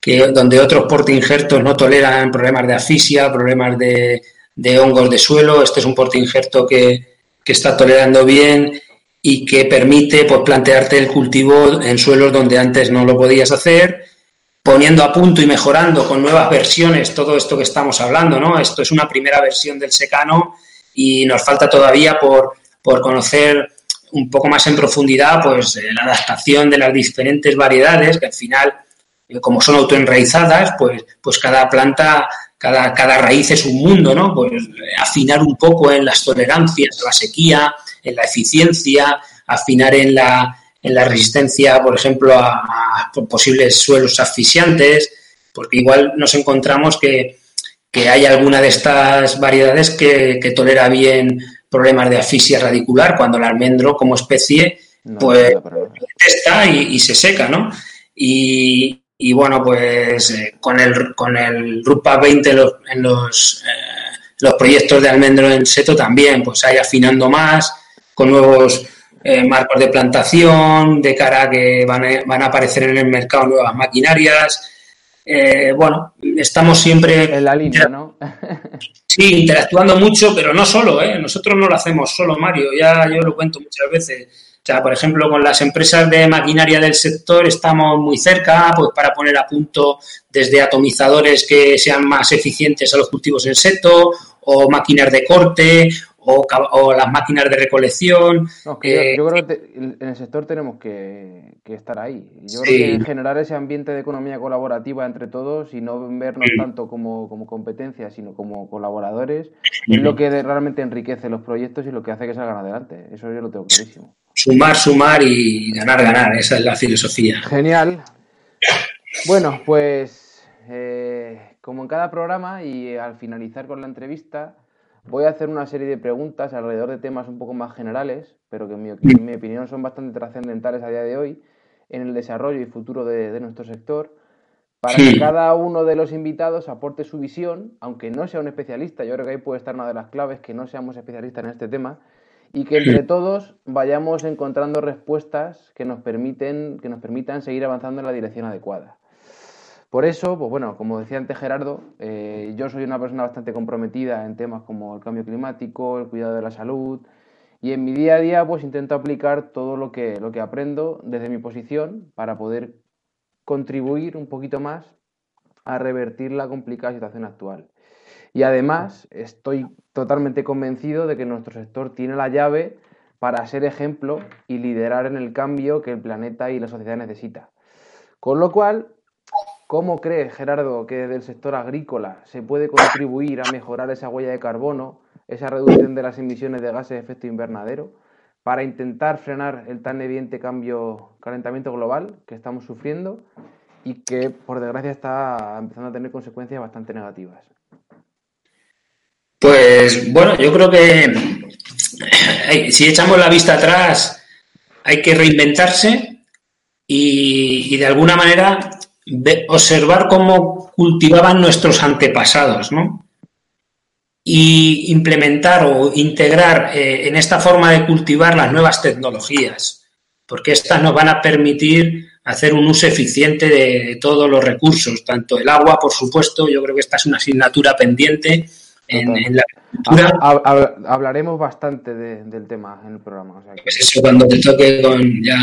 que, donde otros injertos no toleran problemas de asfixia, problemas de, de hongos de suelo. Este es un porte injerto que, está tolerando bien y que permite pues, plantearte el cultivo en suelos donde antes no lo podías hacer, poniendo a punto y mejorando con nuevas versiones todo esto que estamos hablando. ¿no? Esto es una primera versión del secano y nos falta todavía por, por conocer un poco más en profundidad pues, eh, la adaptación de las diferentes variedades que al final, eh, como son autoenraizadas, pues, pues cada planta cada, cada raíz es un mundo, ¿no? Pues eh, afinar un poco en las tolerancias, la sequía, en la eficiencia, afinar en la, en la resistencia, por ejemplo, a, posibles suelos asfixiantes, porque igual nos encontramos que, hay alguna de estas variedades que, tolera bien problemas de asfixia radicular, cuando el almendro como especie, pues, está y, y, se seca, ¿no? Y, y bueno, pues eh, con el, con el RUPA 20 en los, en los, eh, los, proyectos de almendro en seto también, pues hay afinando más, con nuevos eh, marcos de plantación, de cara a que van a, van a aparecer en el mercado nuevas maquinarias. bueno, estamos siempre... En la línea, ¿no? <laughs> sí, interactuando mucho, pero no solo, ¿eh? Nosotros no lo hacemos solo, Mario, ya yo lo cuento muchas veces sea, por ejemplo, con las empresas de maquinaria del sector estamos muy cerca pues, para poner a punto desde atomizadores que sean más eficientes a los cultivos en seto o máquinas de corte o, las máquinas de recolección. yo, eh, creo que en el sector tenemos que, estar ahí. Yo creo que generar ese ambiente de economía colaborativa entre todos y no vernos tanto como, como competencia, sino como colaboradores, es lo que realmente enriquece los proyectos y lo que hace que salgan adelante. Eso yo lo tengo clarísimo sumar, sumar y ganar, ganar. Esa es la filosofía. Genial. Bueno, pues eh, como en cada programa y al finalizar con la entrevista, voy a hacer una serie de preguntas alrededor de temas un poco más generales, pero que en mi, opinión son bastante trascendentales a día de hoy en el desarrollo y futuro de, nuestro sector, para que cada uno de los invitados aporte su visión, aunque no sea un especialista. Yo creo que ahí puede estar una de las claves, que no seamos especialistas en este tema, y que entre todos vayamos encontrando respuestas que nos, permiten, que nos permitan seguir avanzando en la dirección adecuada. Por eso, pues bueno, como decía antes Gerardo, eh, yo soy una persona bastante comprometida en temas como el cambio climático, el cuidado de la salud, y en mi día a día pues intento aplicar todo lo que, lo que aprendo desde mi posición para poder contribuir un poquito más a revertir la complicada situación actual. Y además estoy totalmente convencido de que nuestro sector tiene la llave para ser ejemplo y liderar en el cambio que el planeta y la sociedad necesita. Con lo cual, ¿cómo crees, Gerardo, que desde el sector agrícola se puede contribuir a mejorar esa huella de carbono, esa reducción de las emisiones de gases de efecto invernadero? para intentar frenar el tan evidente cambio, calentamiento global que estamos sufriendo y que por desgracia está empezando a tener consecuencias bastante negativas. Pues bueno, yo creo que eh, si echamos la vista atrás hay que reinventarse y, de alguna manera observar cómo cultivaban nuestros antepasados, ¿no? y implementar o integrar eh, en esta forma de cultivar las nuevas tecnologías, porque estas nos van a permitir hacer un uso eficiente de, todos los recursos, tanto el agua, por supuesto, yo creo que esta es una asignatura pendiente en, la agricultura. Hablaremos bastante del tema en el programa. Pues eso cuando te toque con ya,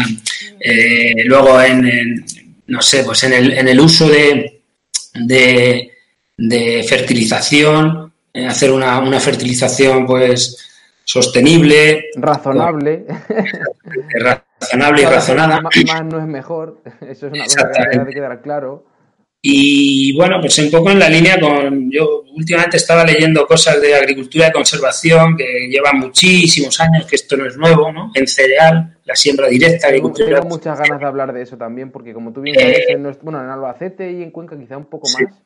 eh, luego en, no sé, pues en el, en el uso de, de, de fertilización, eh, hacer una, una fertilización pues sostenible. Razonable. razonable y razonada. Más, no es mejor. <laughs> Eso es una cosa que debe quedar claro. Y bueno, pues un poco en la línea con. Yo últimamente estaba leyendo cosas de agricultura de conservación que llevan muchísimos años, que esto no es nuevo, ¿no? En cereal, la siembra directa, agricultura. Tengo muchas ganas de hablar de eso también, porque como tú bien sabes, eh, bueno, en Albacete y en Cuenca quizá un poco más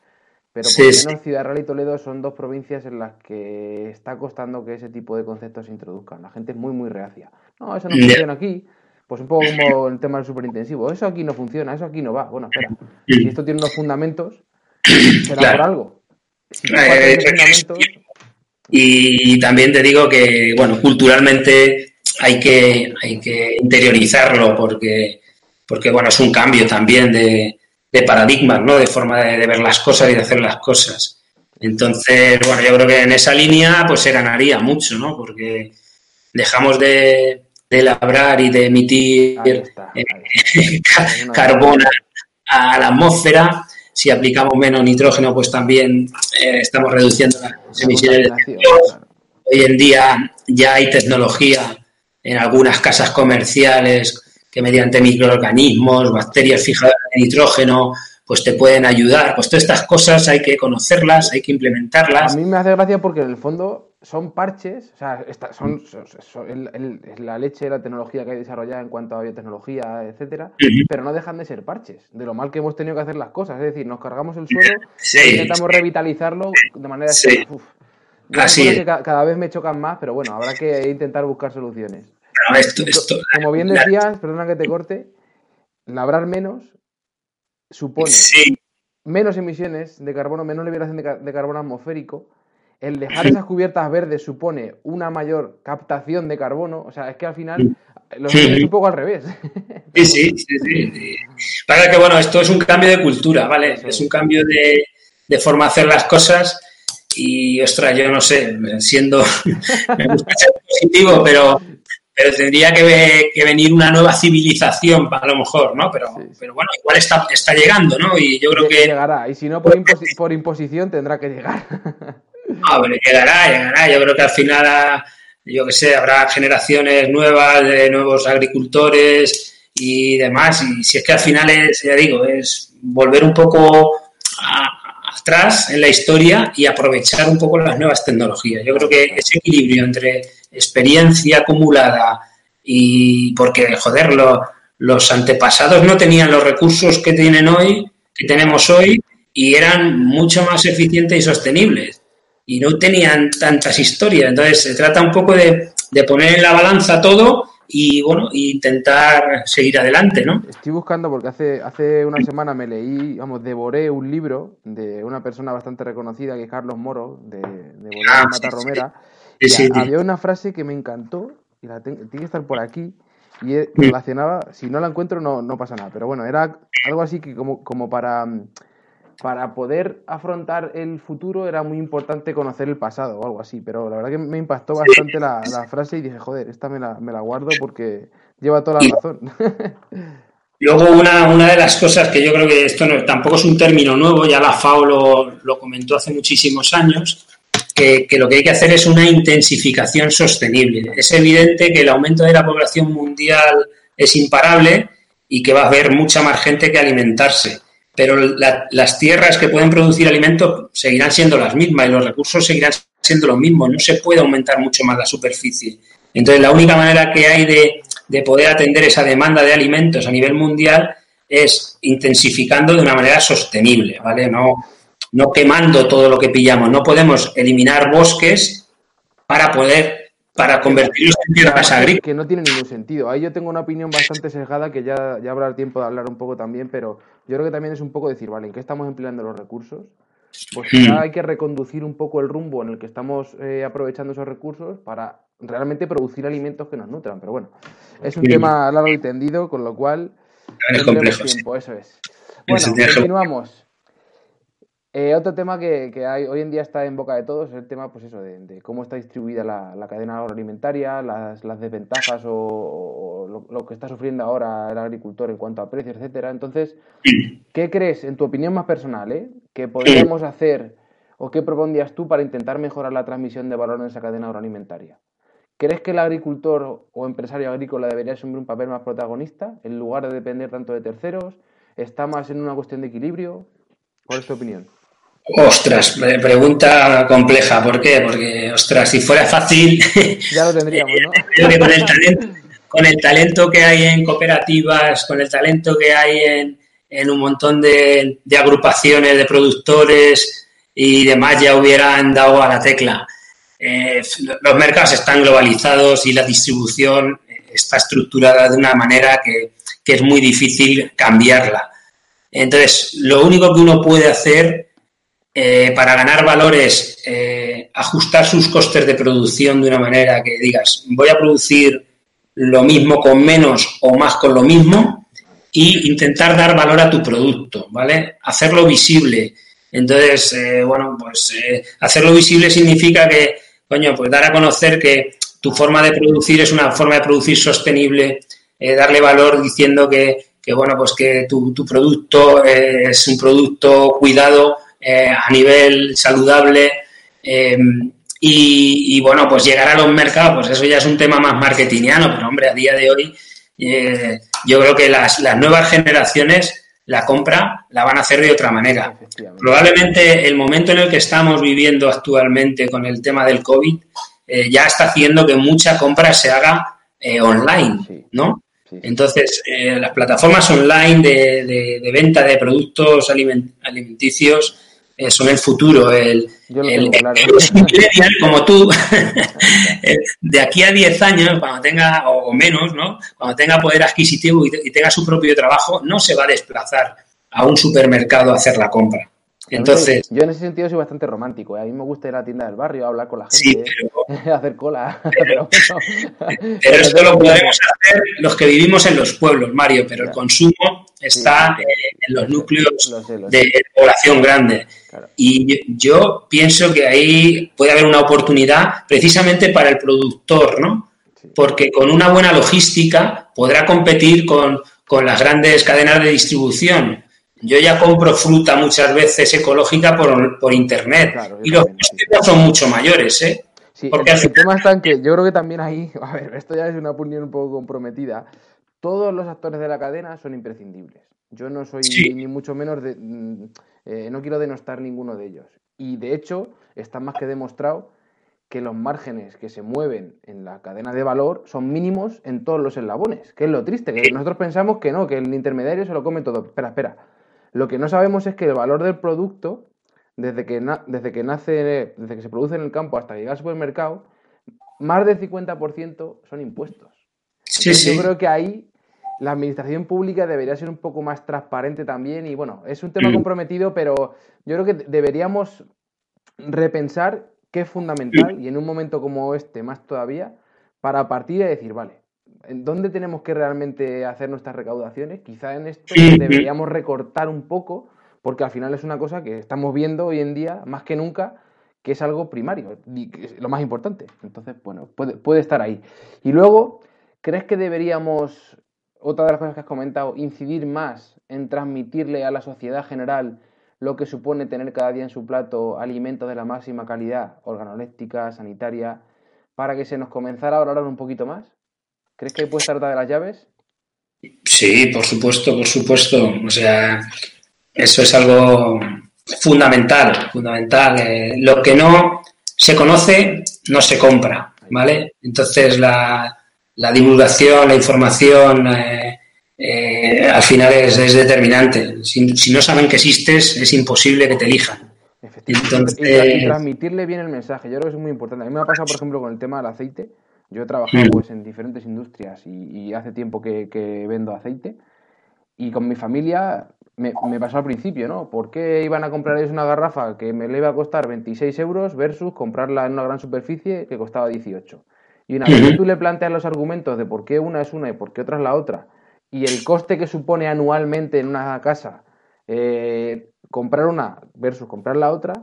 pero por lo menos Ciudad Real y Toledo son dos provincias en las que está costando que ese tipo de conceptos se introduzcan. La gente es muy, muy reacia. No, eso no funciona aquí. Pues un poco como el tema del superintensivo. Eso aquí no funciona, eso aquí no va. Bueno, espera. Si esto tiene unos fundamentos, será por algo. Eh, y también te digo que, bueno, culturalmente hay que, hay que interiorizarlo porque, porque, bueno, es un cambio también de, de paradigmas, ¿no? De forma de, ver las cosas y de hacer las cosas. Entonces, bueno, yo creo que en esa línea pues se ganaría mucho, ¿no? Porque dejamos de, labrar y de emitir eh, <laughs> carbono a la atmósfera. Si aplicamos menos nitrógeno, pues también eh, estamos reduciendo las emisiones de Hoy en día ya hay tecnología en algunas casas comerciales que mediante microorganismos, bacterias fijadoras de nitrógeno, pues te pueden ayudar. Pues todas estas cosas hay que conocerlas, hay que implementarlas. A mí me hace gracia porque en el fondo son parches, o sea, son, la leche la tecnología que hay desarrollada en cuanto a biotecnología, etcétera, pero no dejan de ser parches, de lo mal que hemos tenido que hacer las cosas. Es decir, nos cargamos el suelo e intentamos revitalizarlo de manera sí. Así que cada vez me chocan más, pero bueno, habrá que intentar buscar soluciones como bien decías, perdona que te corte, labrar menos supone menos emisiones de carbono, menos liberación de, carbono atmosférico. El dejar esas cubiertas verdes supone una mayor captación de carbono. O sea, es que al final lo es un poco al revés. <laughs> Sí, sí, sí, sí. Para que, bueno, esto es un cambio de cultura, ¿vale? Es un cambio de, de forma de hacer las cosas y, ostras, yo no sé, siendo, <laughs> me gusta ser positivo, pero pero tendría que, venir una nueva civilización, a lo mejor, ¿no? Pero, pero bueno, igual está, está llegando, ¿no? Y yo creo que... Llegará, y si no por, por imposición tendrá que llegar. <laughs> Ah, bueno, llegará, llegará. Yo creo que al final, yo qué sé, habrá generaciones nuevas de nuevos agricultores y demás. Y si es que al final es, ya digo, es volver un poco atrás en la historia y aprovechar un poco las nuevas tecnologías. Yo creo que ese equilibrio entre experiencia acumulada y porque, joder, los antepasados no tenían los recursos que tienen hoy, que tenemos hoy, y eran mucho más eficientes y sostenibles. Y no tenían tantas historias. Entonces, se trata un poco de, poner en la balanza todo y, bueno, intentar seguir adelante, ¿no? Estoy buscando porque hace, hace una semana me leí, vamos, devoré un libro de una persona bastante reconocida, que es Carlos Moro, de, de ah, Mata Romera había una frase que me encantó, y la tiene que estar por aquí, y relacionaba, si no la encuentro no, no pasa nada, pero bueno, era algo así que como, como para, para poder afrontar el futuro era muy importante conocer el pasado o algo así, pero la verdad que me impactó bastante la, frase y dije, joder, esta me la, me la guardo porque lleva toda la razón. <laughs> Luego, una, una, de las cosas que yo creo que esto no, tampoco es un término nuevo, ya la FAO lo, lo comentó hace muchísimos años, que, lo que hay que hacer es una intensificación sostenible. Es evidente que el aumento de la población mundial es imparable y que va a haber mucha más gente que alimentarse. Pero las tierras que pueden producir alimentos seguirán siendo las mismas y los recursos seguirán siendo los mismos. No se puede aumentar mucho más la superficie. Entonces, la única manera que hay de, de poder atender esa demanda de alimentos a nivel mundial es intensificando de una manera sostenible, ¿vale? No, no quemando todo lo que pillamos. No podemos eliminar bosques para poder para convertirlos en tierras agrícolas. Que no tiene ningún sentido. Ahí yo tengo una opinión bastante sesgada que ya, ya habrá tiempo de hablar un poco también, pero yo creo que también es un poco decir, vale, ¿en qué estamos empleando los recursos? Pues ya hmm. hay que reconducir un poco el rumbo en el que estamos eh, aprovechando esos recursos para realmente producir alimentos que nos nutran. Pero bueno, es un tema largo y tendido, con lo cual tendremos tiempo, eso es. Bueno, continuamos. Eh, otro tema que, hay, hoy en día está en boca de todos es el tema, pues eso, de, cómo está distribuida la, cadena agroalimentaria, las, desventajas o, lo, que está sufriendo ahora el agricultor en cuanto a precios, etcétera. Entonces, ¿qué crees, en tu opinión más personal, eh, que podríamos hacer o qué propondrías tú para intentar mejorar la transmisión de valor en esa cadena agroalimentaria? ¿Crees que el agricultor o empresario agrícola debería asumir un papel más protagonista en lugar de depender tanto de terceros? ¿Está más en una cuestión de equilibrio? ¿Cuál es tu opinión? Ostras, pregunta compleja. ¿Por qué? Porque, ostras, si fuera fácil. <laughs> Ya lo tendríamos, ¿no? <laughs> con el, talento, con el talento que hay en cooperativas, con el talento que hay en, en un montón de, agrupaciones de productores y demás, ya hubieran dado a la tecla. Eh, los mercados están globalizados y la distribución está estructurada de una manera que, que es muy difícil cambiarla. Entonces, lo único que uno puede hacer eh, para ganar valores, eh, ajustar sus costes de producción de una manera que digas, voy a producir lo mismo con menos o más con lo mismo y intentar dar valor a tu producto, ¿vale? Hacerlo visible. Entonces, eh, bueno, pues hacerlo visible significa que, coño, pues dar a conocer que tu forma de producir es una forma de producir sostenible, darle valor diciendo que, que, bueno, pues que tu, tu producto es un producto cuidado eh, a nivel saludable. Eh, y, bueno, pues llegar a los mercados, pues eso ya es un tema más marketingiano, pero hombre, a día de hoy eh, yo creo que las, nuevas generaciones la compra la van a hacer de otra manera. Probablemente el momento en el que estamos viviendo actualmente con el tema del COVID ya está haciendo que mucha compra se haga online, ¿no? Entonces, las plataformas online de, de, venta de productos alimenticios eh, son el futuro, el, el, como tú, <laughs> de aquí a 10 años, cuando tenga, o menos, ¿no? Cuando tenga poder adquisitivo y, tenga su propio trabajo, no se va a desplazar a un supermercado a hacer la compra. Entonces, yo en ese sentido soy bastante romántico. ¿eh? A mí me gusta ir a la tienda del barrio, hablar con la gente, <laughs> hacer cola. <laughs> <laughs> pero, pero esto lo podemos hacer los que vivimos en los pueblos, Mario, pero el consumo está en los núcleos de población grande. Y yo pienso que ahí puede haber una oportunidad precisamente para el productor, ¿no? Porque con una buena logística podrá competir con, con las grandes cadenas de distribución yo ya compro fruta muchas veces ecológica por, por internet y los costes son mucho mayores, ¿eh? Sí, Porque el, tema está en que yo creo que también ahí, <laughs> a ver, esto ya es una opinión un poco comprometida. Todos los actores de la cadena son imprescindibles. Yo no soy ni mucho menos de. Mm, eh, no quiero denostar ninguno de ellos. Y de hecho, está más que demostrado que los márgenes que se mueven en la cadena de valor son mínimos en todos los eslabones, que es lo triste, que nosotros pensamos que no, que el intermediario se lo come todo. Espera, espera. Lo que no sabemos es que el valor del producto, desde que, desde que nace, desde que se produce en el campo hasta llegar al supermercado, más del 50% son impuestos. Yo creo que ahí la administración pública debería ser un poco más transparente también y bueno, es un tema mm. comprometido, pero yo creo que deberíamos repensar qué es fundamental y en un momento como este más todavía para partir y decir, vale, dónde tenemos que realmente hacer nuestras recaudaciones. Quizá en esto deberíamos recortar un poco, porque al final es una cosa que estamos viendo hoy en día, más que nunca, que es algo primario, lo más importante. Entonces, bueno, puede, puede estar ahí. Y luego, ¿crees que deberíamos, otra de las cosas que has comentado, incidir más en transmitirle a la sociedad general lo que supone tener cada día en su plato alimentos de la máxima calidad, organoléptica, sanitaria, para que se nos comenzara a valorar un poquito más? ¿Crees que puede estar de las llaves? Sí, por supuesto, por supuesto. O sea, eso es algo fundamental, fundamental. Eh, lo que no se conoce, no se compra. ¿vale? Entonces la, divulgación, la información, eh, eh, al final es, determinante. Si, no saben que existes, es imposible que te elijan. Entonces... Y, transmitirle bien el mensaje, yo creo que es muy importante. A mí me ha pasado, por ejemplo, con el tema del aceite. Yo he trabajado mm. pues, en diferentes industrias y, hace tiempo que, vendo aceite. Y con mi familia me, pasó al principio, ¿no? ¿Por qué iban a comprar ellos una garrafa que me le iba a costar 26 euros versus comprarla en una gran superficie que costaba 18? Y una vez que tú le planteas los argumentos de por qué una es una y por qué otra es la otra, y el coste que supone anualmente en una casa eh, comprar una versus comprar la otra,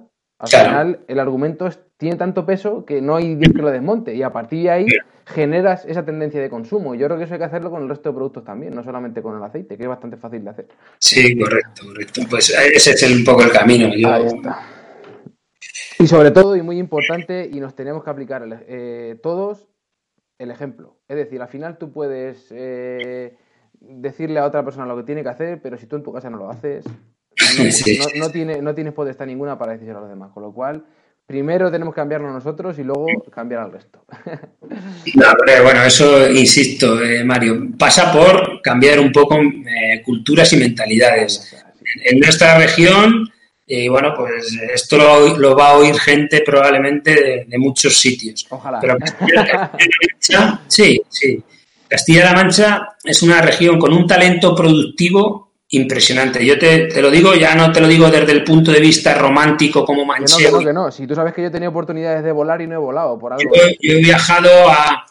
al final el argumento tiene tanto peso que no hay Dios que lo desmonte y a partir de ahí generas esa tendencia de consumo. Y yo creo que eso hay que hacerlo con el resto de productos también, no solamente con el aceite, que es bastante fácil de hacer. Sí, correcto, correcto. Pues ese es un poco el camino. Y sobre todo, y muy importante, y nos tenemos que aplicar eh, todos el ejemplo. Es decir, al final tú puedes eh, decirle a otra persona lo que tiene que hacer, pero si tú en tu casa no lo haces, <laughs> no, tiene, no tienes potestad ninguna para decir a los demás. Con lo cual, primero tenemos que cambiarlo nosotros y luego cambiar al resto. <laughs> bueno, eso insisto, eh, Mario, pasa por cambiar un poco eh, culturas y mentalidades. En nuestra región, y bueno, pues esto lo, va a oír gente probablemente de, muchos sitios. Ojalá. Pero <laughs> sí, sí. Castilla-La Mancha es una región con un talento productivo impresionante. Yo te, lo digo, ya no te lo digo desde el punto de vista romántico como manchego. no, que no, Si tú sabes que yo he tenido oportunidades de volar y no he volado por algo. Yo, he viajado a,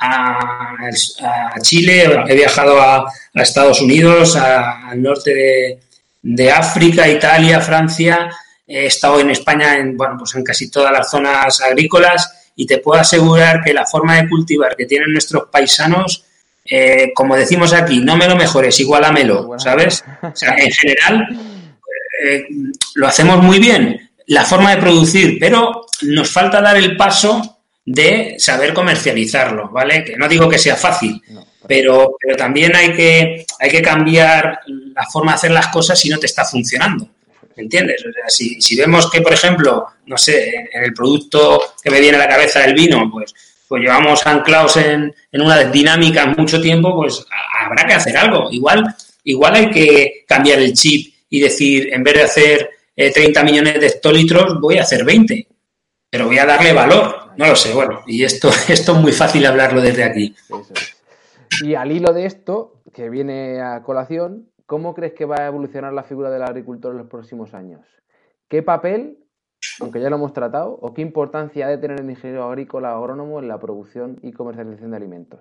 a, Chile, he viajado a, Estados Unidos, al norte de, de, África, Italia, Francia. He estado en España en, bueno, pues en casi todas las zonas agrícolas y te puedo asegurar que la forma de cultivar que tienen nuestros paisanos eh, como decimos aquí, no me lo mejores, igualamelo, ¿sabes? O sea, en general eh, lo hacemos muy bien, la forma de producir, pero nos falta dar el paso de saber comercializarlo, ¿vale? Que no digo que sea fácil, pero, pero también hay que, hay que cambiar la forma de hacer las cosas si no te está funcionando. ¿Entiendes? O sea, si, si vemos que, por ejemplo, no sé, en el producto que me viene a la cabeza del vino, pues pues llevamos anclados en, en una dinámica mucho tiempo, pues habrá que hacer algo. Igual, igual hay que cambiar el chip y decir, en vez de hacer 30 eh, millones de hectolitros, voy a hacer 20. Pero voy a darle valor. No lo sé, bueno, y esto, <laughs> esto es muy fácil hablarlo desde aquí. Y al hilo de esto, que viene a colación, ¿cómo crees que va a evolucionar la figura del agricultor en los próximos años? ¿Qué papel aunque ya lo hemos tratado, o qué importancia ha de tener el ingeniero agrícola agrónomo en la producción y comercialización de alimentos?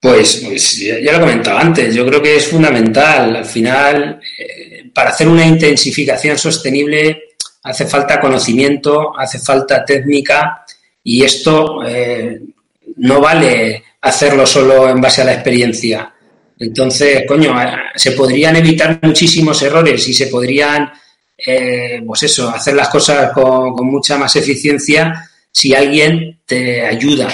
Pues, pues ya, lo he comentado antes, yo creo que es fundamental. Al final, eh, para hacer una intensificación sostenible hace falta conocimiento, hace falta técnica y esto eh, no vale hacerlo solo en base a la experiencia. Entonces, coño, eh, se podrían evitar muchísimos errores y se podrían eh, pues eso, hacer las cosas con, mucha más eficiencia si alguien te ayuda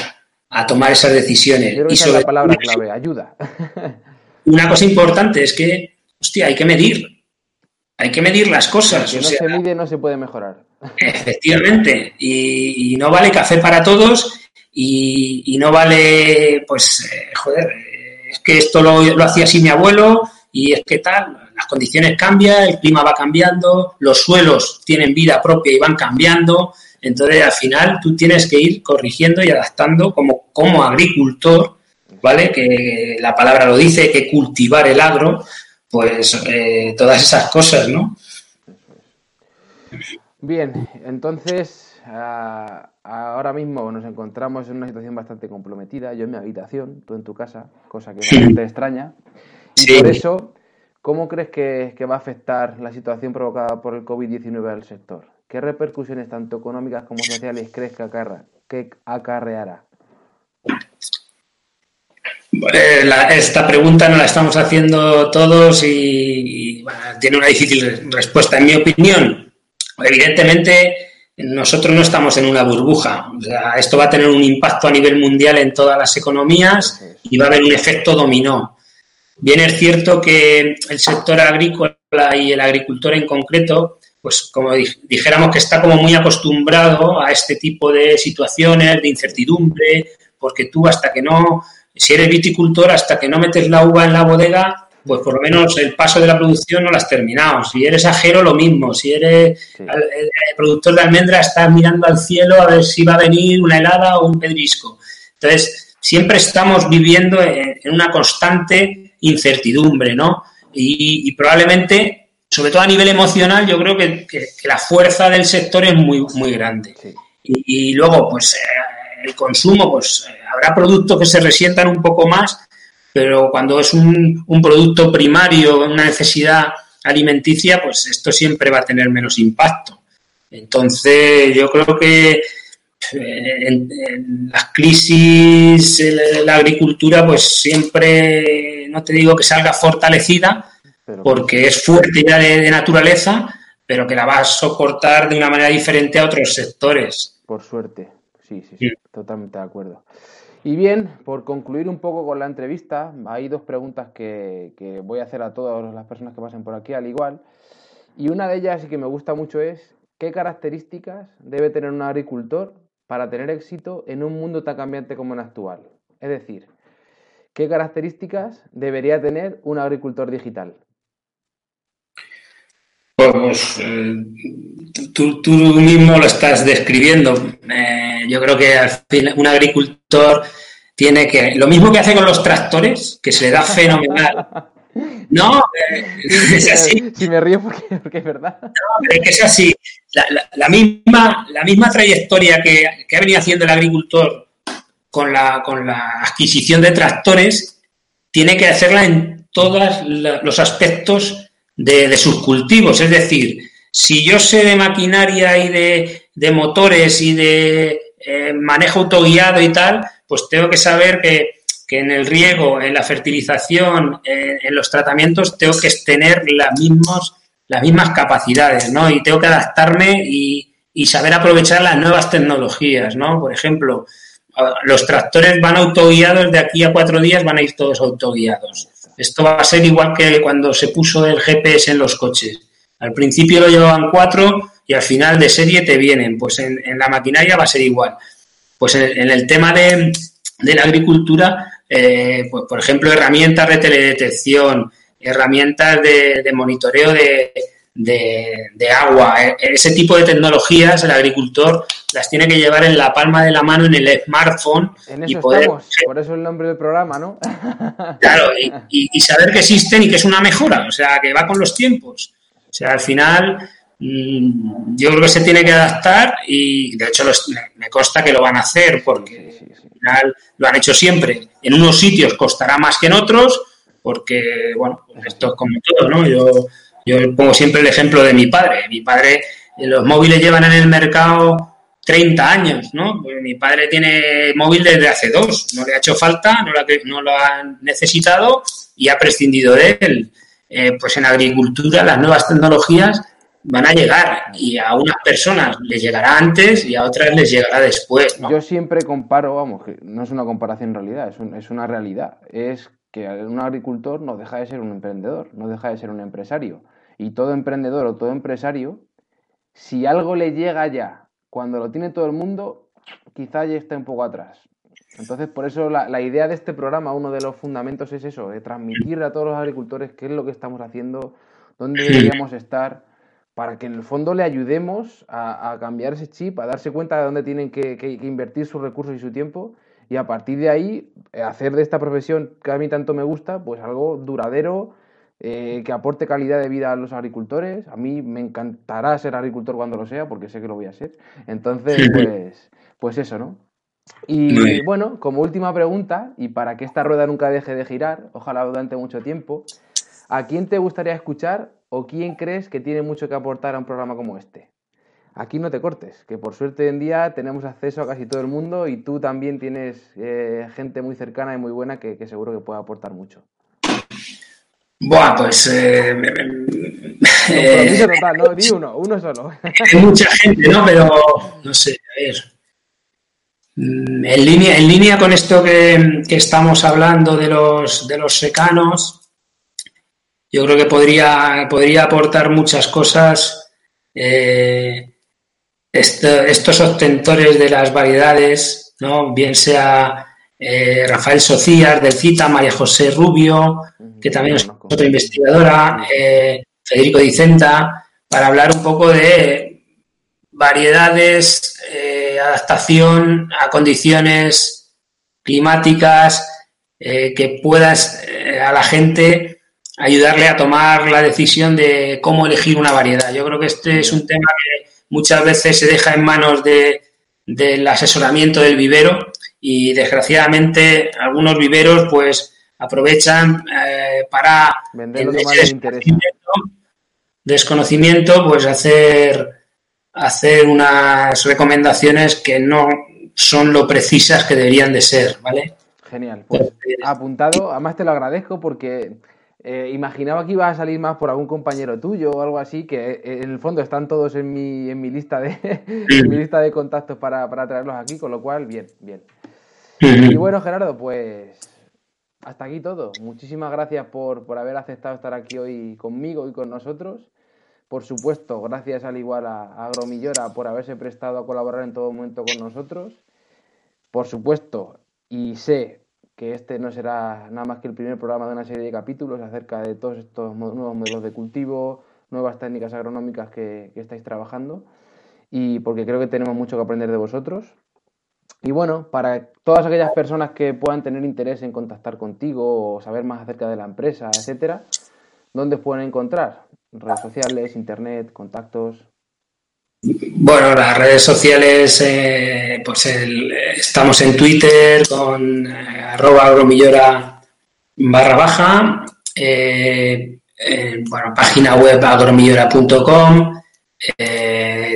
a tomar esas decisiones. y sobre la palabra clave, ayuda. <laughs> Una cosa importante es que, hostia, hay que medir. Hay que medir las cosas. Si no se mide, no se puede mejorar. Efectivamente. Y, no vale café para todos y, no vale, pues, eh, joder, es que esto lo, lo hacía así mi abuelo y es que tal, las condiciones cambian, el clima va cambiando, los suelos tienen vida propia y van cambiando. Entonces, al final, tú tienes que ir corrigiendo y adaptando como, como agricultor, ¿vale? Que la palabra lo dice, que cultivar el agro, pues eh, todas esas cosas, ¿no? Bien, entonces, ahora mismo nos encontramos en una situación bastante comprometida, yo en mi habitación, tú en tu casa, cosa que es bastante extraña. Y por eso ¿Cómo crees que, va a afectar la situación provocada por el COVID-19 al sector? ¿Qué repercusiones tanto económicas como sociales crees que, acarreará? esta pregunta no la estamos haciendo todos y, tiene una difícil respuesta. En mi opinión, evidentemente nosotros no estamos en una burbuja. esto va a tener un impacto a nivel mundial en todas las economías y va a haber un efecto dominó. Bien es cierto que el sector agrícola y el agricultor en concreto pues como dijéramos que está como muy acostumbrado a este tipo de situaciones, de incertidumbre, porque tú hasta que no, si eres viticultor, hasta que no metes la uva en la bodega, pues por lo menos el paso de la producción no lo has terminado. Si eres ajero, lo mismo. Si eres el, productor de almendra, estás mirando al cielo a ver si va a venir una helada o un pedrisco. Entonces, siempre estamos viviendo en, una constante incertidumbre, ¿no? Y, probablemente, sobre todo a nivel emocional, yo creo que, la fuerza del sector es muy, muy grande. Y, luego, pues, eh, el consumo, pues, eh, habrá productos que se resientan un poco más, pero cuando es un, un producto primario, una necesidad alimenticia, pues esto siempre va a tener menos impacto. Entonces, yo creo que en, las crisis, la agricultura, pues siempre, no te digo que salga fortalecida, porque es fuerte ya de, naturaleza, pero que la va a soportar de una manera diferente a otros sectores. Por suerte, sí, sí, sí, totalmente de acuerdo. Y bien, por concluir un poco con la entrevista, hay dos preguntas que, voy a hacer a todas las personas que pasen por aquí al igual. Y una de ellas y que me gusta mucho es, ¿qué características debe tener un agricultor para tener éxito en un mundo tan cambiante como el actual? Es decir, ¿qué características debería tener un agricultor digital? Pues eh, tú, mismo lo estás describiendo. Eh, yo creo que al fin un agricultor tiene que. Lo mismo que hace con los tractores, que se le da <laughs> fenomenal. No, eh, es así. Si me río porque, es verdad. No, es que es así. La, misma, la misma trayectoria que, ha venido haciendo el agricultor con la, con la adquisición de tractores, tiene que hacerla en todos los aspectos de, sus cultivos. Es decir, si yo sé de maquinaria y de, motores y de eh, manejo autoguiado y tal, pues tengo que saber que, en el riego, en la fertilización, en los tratamientos, tengo que tener las, mismos, las mismas capacidades, ¿no? Y tengo que adaptarme y, y saber aprovechar las nuevas tecnologías, ¿no? Por ejemplo, los tractores van autoguiados, de aquí a cuatro días van a ir todos autoguiados. Esto va a ser igual que cuando se puso el GPS en los coches. Al principio lo llevaban cuatro y al final de serie te vienen. Pues en, la maquinaria va a ser igual. Pues en, el tema de, la agricultura, eh, pues por ejemplo, herramientas de teledetección, herramientas de monitoreo de, de, agua. E, ese tipo de tecnologías el agricultor las tiene que llevar en la palma de la mano en el smartphone. y poder, por eso el nombre del programa, ¿no? <laughs> claro, y, saber que existen y que es una mejora, o sea, que va con los tiempos. O sea, al final mm, yo creo que se tiene que adaptar y de hecho me consta que lo van a hacer porque lo han hecho siempre. En unos sitios costará más que en otros porque, bueno, esto es como todo, ¿no? Yo yo pongo siempre el ejemplo de mi padre. Mi padre, eh, los móviles llevan en el mercado 30 años, ¿no? Pues mi padre tiene móvil desde hace dos, no le ha hecho falta, no lo, no lo ha necesitado y ha prescindido de él. Eh, pues en agricultura las nuevas tecnologías van a llegar y a unas personas les llegará antes y a otras les llegará después. Yo siempre comparo, vamos, que no es una comparación en realidad, es, es una realidad. Es que un agricultor no deja de ser un emprendedor, no deja de ser un empresario. Y todo emprendedor o todo empresario, si algo le llega ya cuando lo tiene todo el mundo, quizá ya esté un poco atrás. Entonces, por eso la, idea de este programa, uno de los fundamentos es eso, de transmitir a todos los agricultores qué es lo que estamos haciendo, dónde deberíamos estar, para que en el fondo le ayudemos a, cambiar ese chip, a darse cuenta de dónde tienen que, que, invertir sus recursos y su tiempo, y a partir de ahí hacer de esta profesión que a mí tanto me gusta, pues algo duradero, eh, que aporte calidad de vida a los agricultores. A mí me encantará ser agricultor cuando lo sea, porque sé que lo voy a ser. Entonces, pues, pues eso, ¿no? Y bueno, como última pregunta, y para que esta rueda nunca deje de girar, ojalá durante mucho tiempo, ¿a quién te gustaría escuchar o quién crees que tiene mucho que aportar a un programa como este? Aquí no te cortes, que por suerte hoy en día tenemos acceso a casi todo el mundo y tú también tienes eh, gente muy cercana y muy buena que, que seguro que puede aportar mucho. Buah, pues. Eh, <laughs> eh total, ¿no? Di uno, uno solo. <laughs> Hay mucha gente, ¿no? Pero no sé, a ver. Mm, en línea, en línea con esto que, estamos hablando de los, de los secanos, yo creo que podría, podría aportar muchas cosas eh, estos obtentores de las variedades, ¿no? bien sea eh, Rafael Socias del CITA, María José Rubio, que también es otra investigadora, eh, Federico Dicenta, para hablar un poco de variedades, adaptación a condiciones climáticas, que puedas a la gente ayudarle a tomar la decisión de cómo elegir una variedad. Yo creo que este es un tema que muchas veces se deja en manos de, del asesoramiento del vivero y desgraciadamente algunos viveros pues aprovechan eh, para Vender lo desconocimiento, pues hacer hacer unas recomendaciones que no son lo precisas que deberían de ser, ¿vale? Genial, pues apuntado, además te lo agradezco porque eh, imaginaba que iba a salir más por algún compañero tuyo o algo así, que eh, en el fondo están todos en mi, en mi, lista, de, <laughs> mi lista de contactos para, traerlos aquí, con lo cual, bien, bien. Y bueno, Gerardo, pues hasta aquí todo. Muchísimas gracias por, haber aceptado estar aquí hoy conmigo y con nosotros. Por supuesto, gracias al igual a, Agromillora por haberse prestado a colaborar en todo momento con nosotros. Por supuesto, y sé que este no será nada más que el primer programa de una serie de capítulos acerca de todos estos nuevos modelos de cultivo, nuevas técnicas agronómicas que, estáis trabajando y porque creo que tenemos mucho que aprender de vosotros. Y bueno, para todas aquellas personas que puedan tener interés en contactar contigo o saber más acerca de la empresa, etcétera, ¿dónde pueden encontrar? Redes sociales, internet, contactos. Bueno, las redes sociales, eh, pues estamos en Twitter con eh, arroba agromillora barra baja, eh, bueno, página web agromillora.com,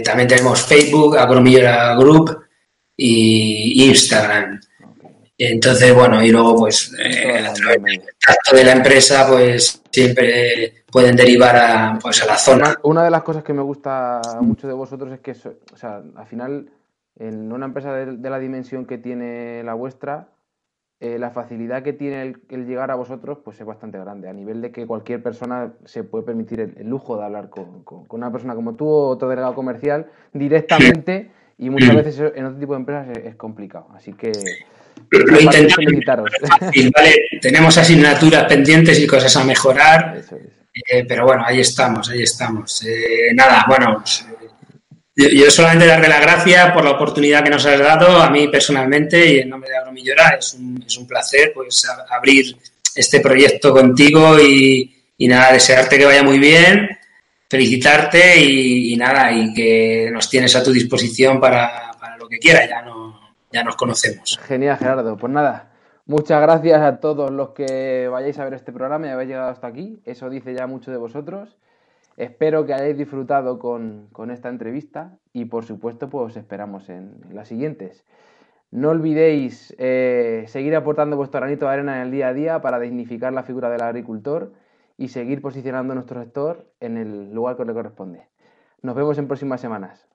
también tenemos Facebook, agromillora group y Instagram. Entonces, bueno, y luego, pues, eh, de la empresa, pues, siempre pueden derivar a, pues, a la zona. Una de las cosas que me gusta mucho de vosotros es que, o sea, al final, en una empresa de, la dimensión que tiene la vuestra, eh, la facilidad que tiene el, llegar a vosotros, pues es bastante grande, a nivel de que cualquier persona se puede permitir el, lujo de hablar con, con, una persona como tú o otro delegado comercial directamente y muchas veces en otro tipo de empresas es complicado. Así que lo intentamos. Tenemos asignaturas pendientes y cosas a mejorar, eh, pero bueno, ahí estamos, ahí estamos. Eh, nada, bueno, yo, solamente darle las gracias por la oportunidad que nos has dado a mí personalmente y en nombre de Agromillora. Es un, es un placer pues abrir este proyecto contigo y, nada, desearte que vaya muy bien, felicitarte y, nada, y que nos tienes a tu disposición para, para lo que quieras. Ya no ya nos conocemos. Genial, Gerardo. Pues nada, muchas gracias a todos los que vayáis a ver este programa y habéis llegado hasta aquí. Eso dice ya mucho de vosotros. Espero que hayáis disfrutado con, esta entrevista y por supuesto pues os esperamos en, las siguientes. No olvidéis eh, seguir aportando vuestro granito de arena en el día a día para dignificar la figura del agricultor y seguir posicionando nuestro sector en el lugar que le corresponde. Nos vemos en próximas semanas.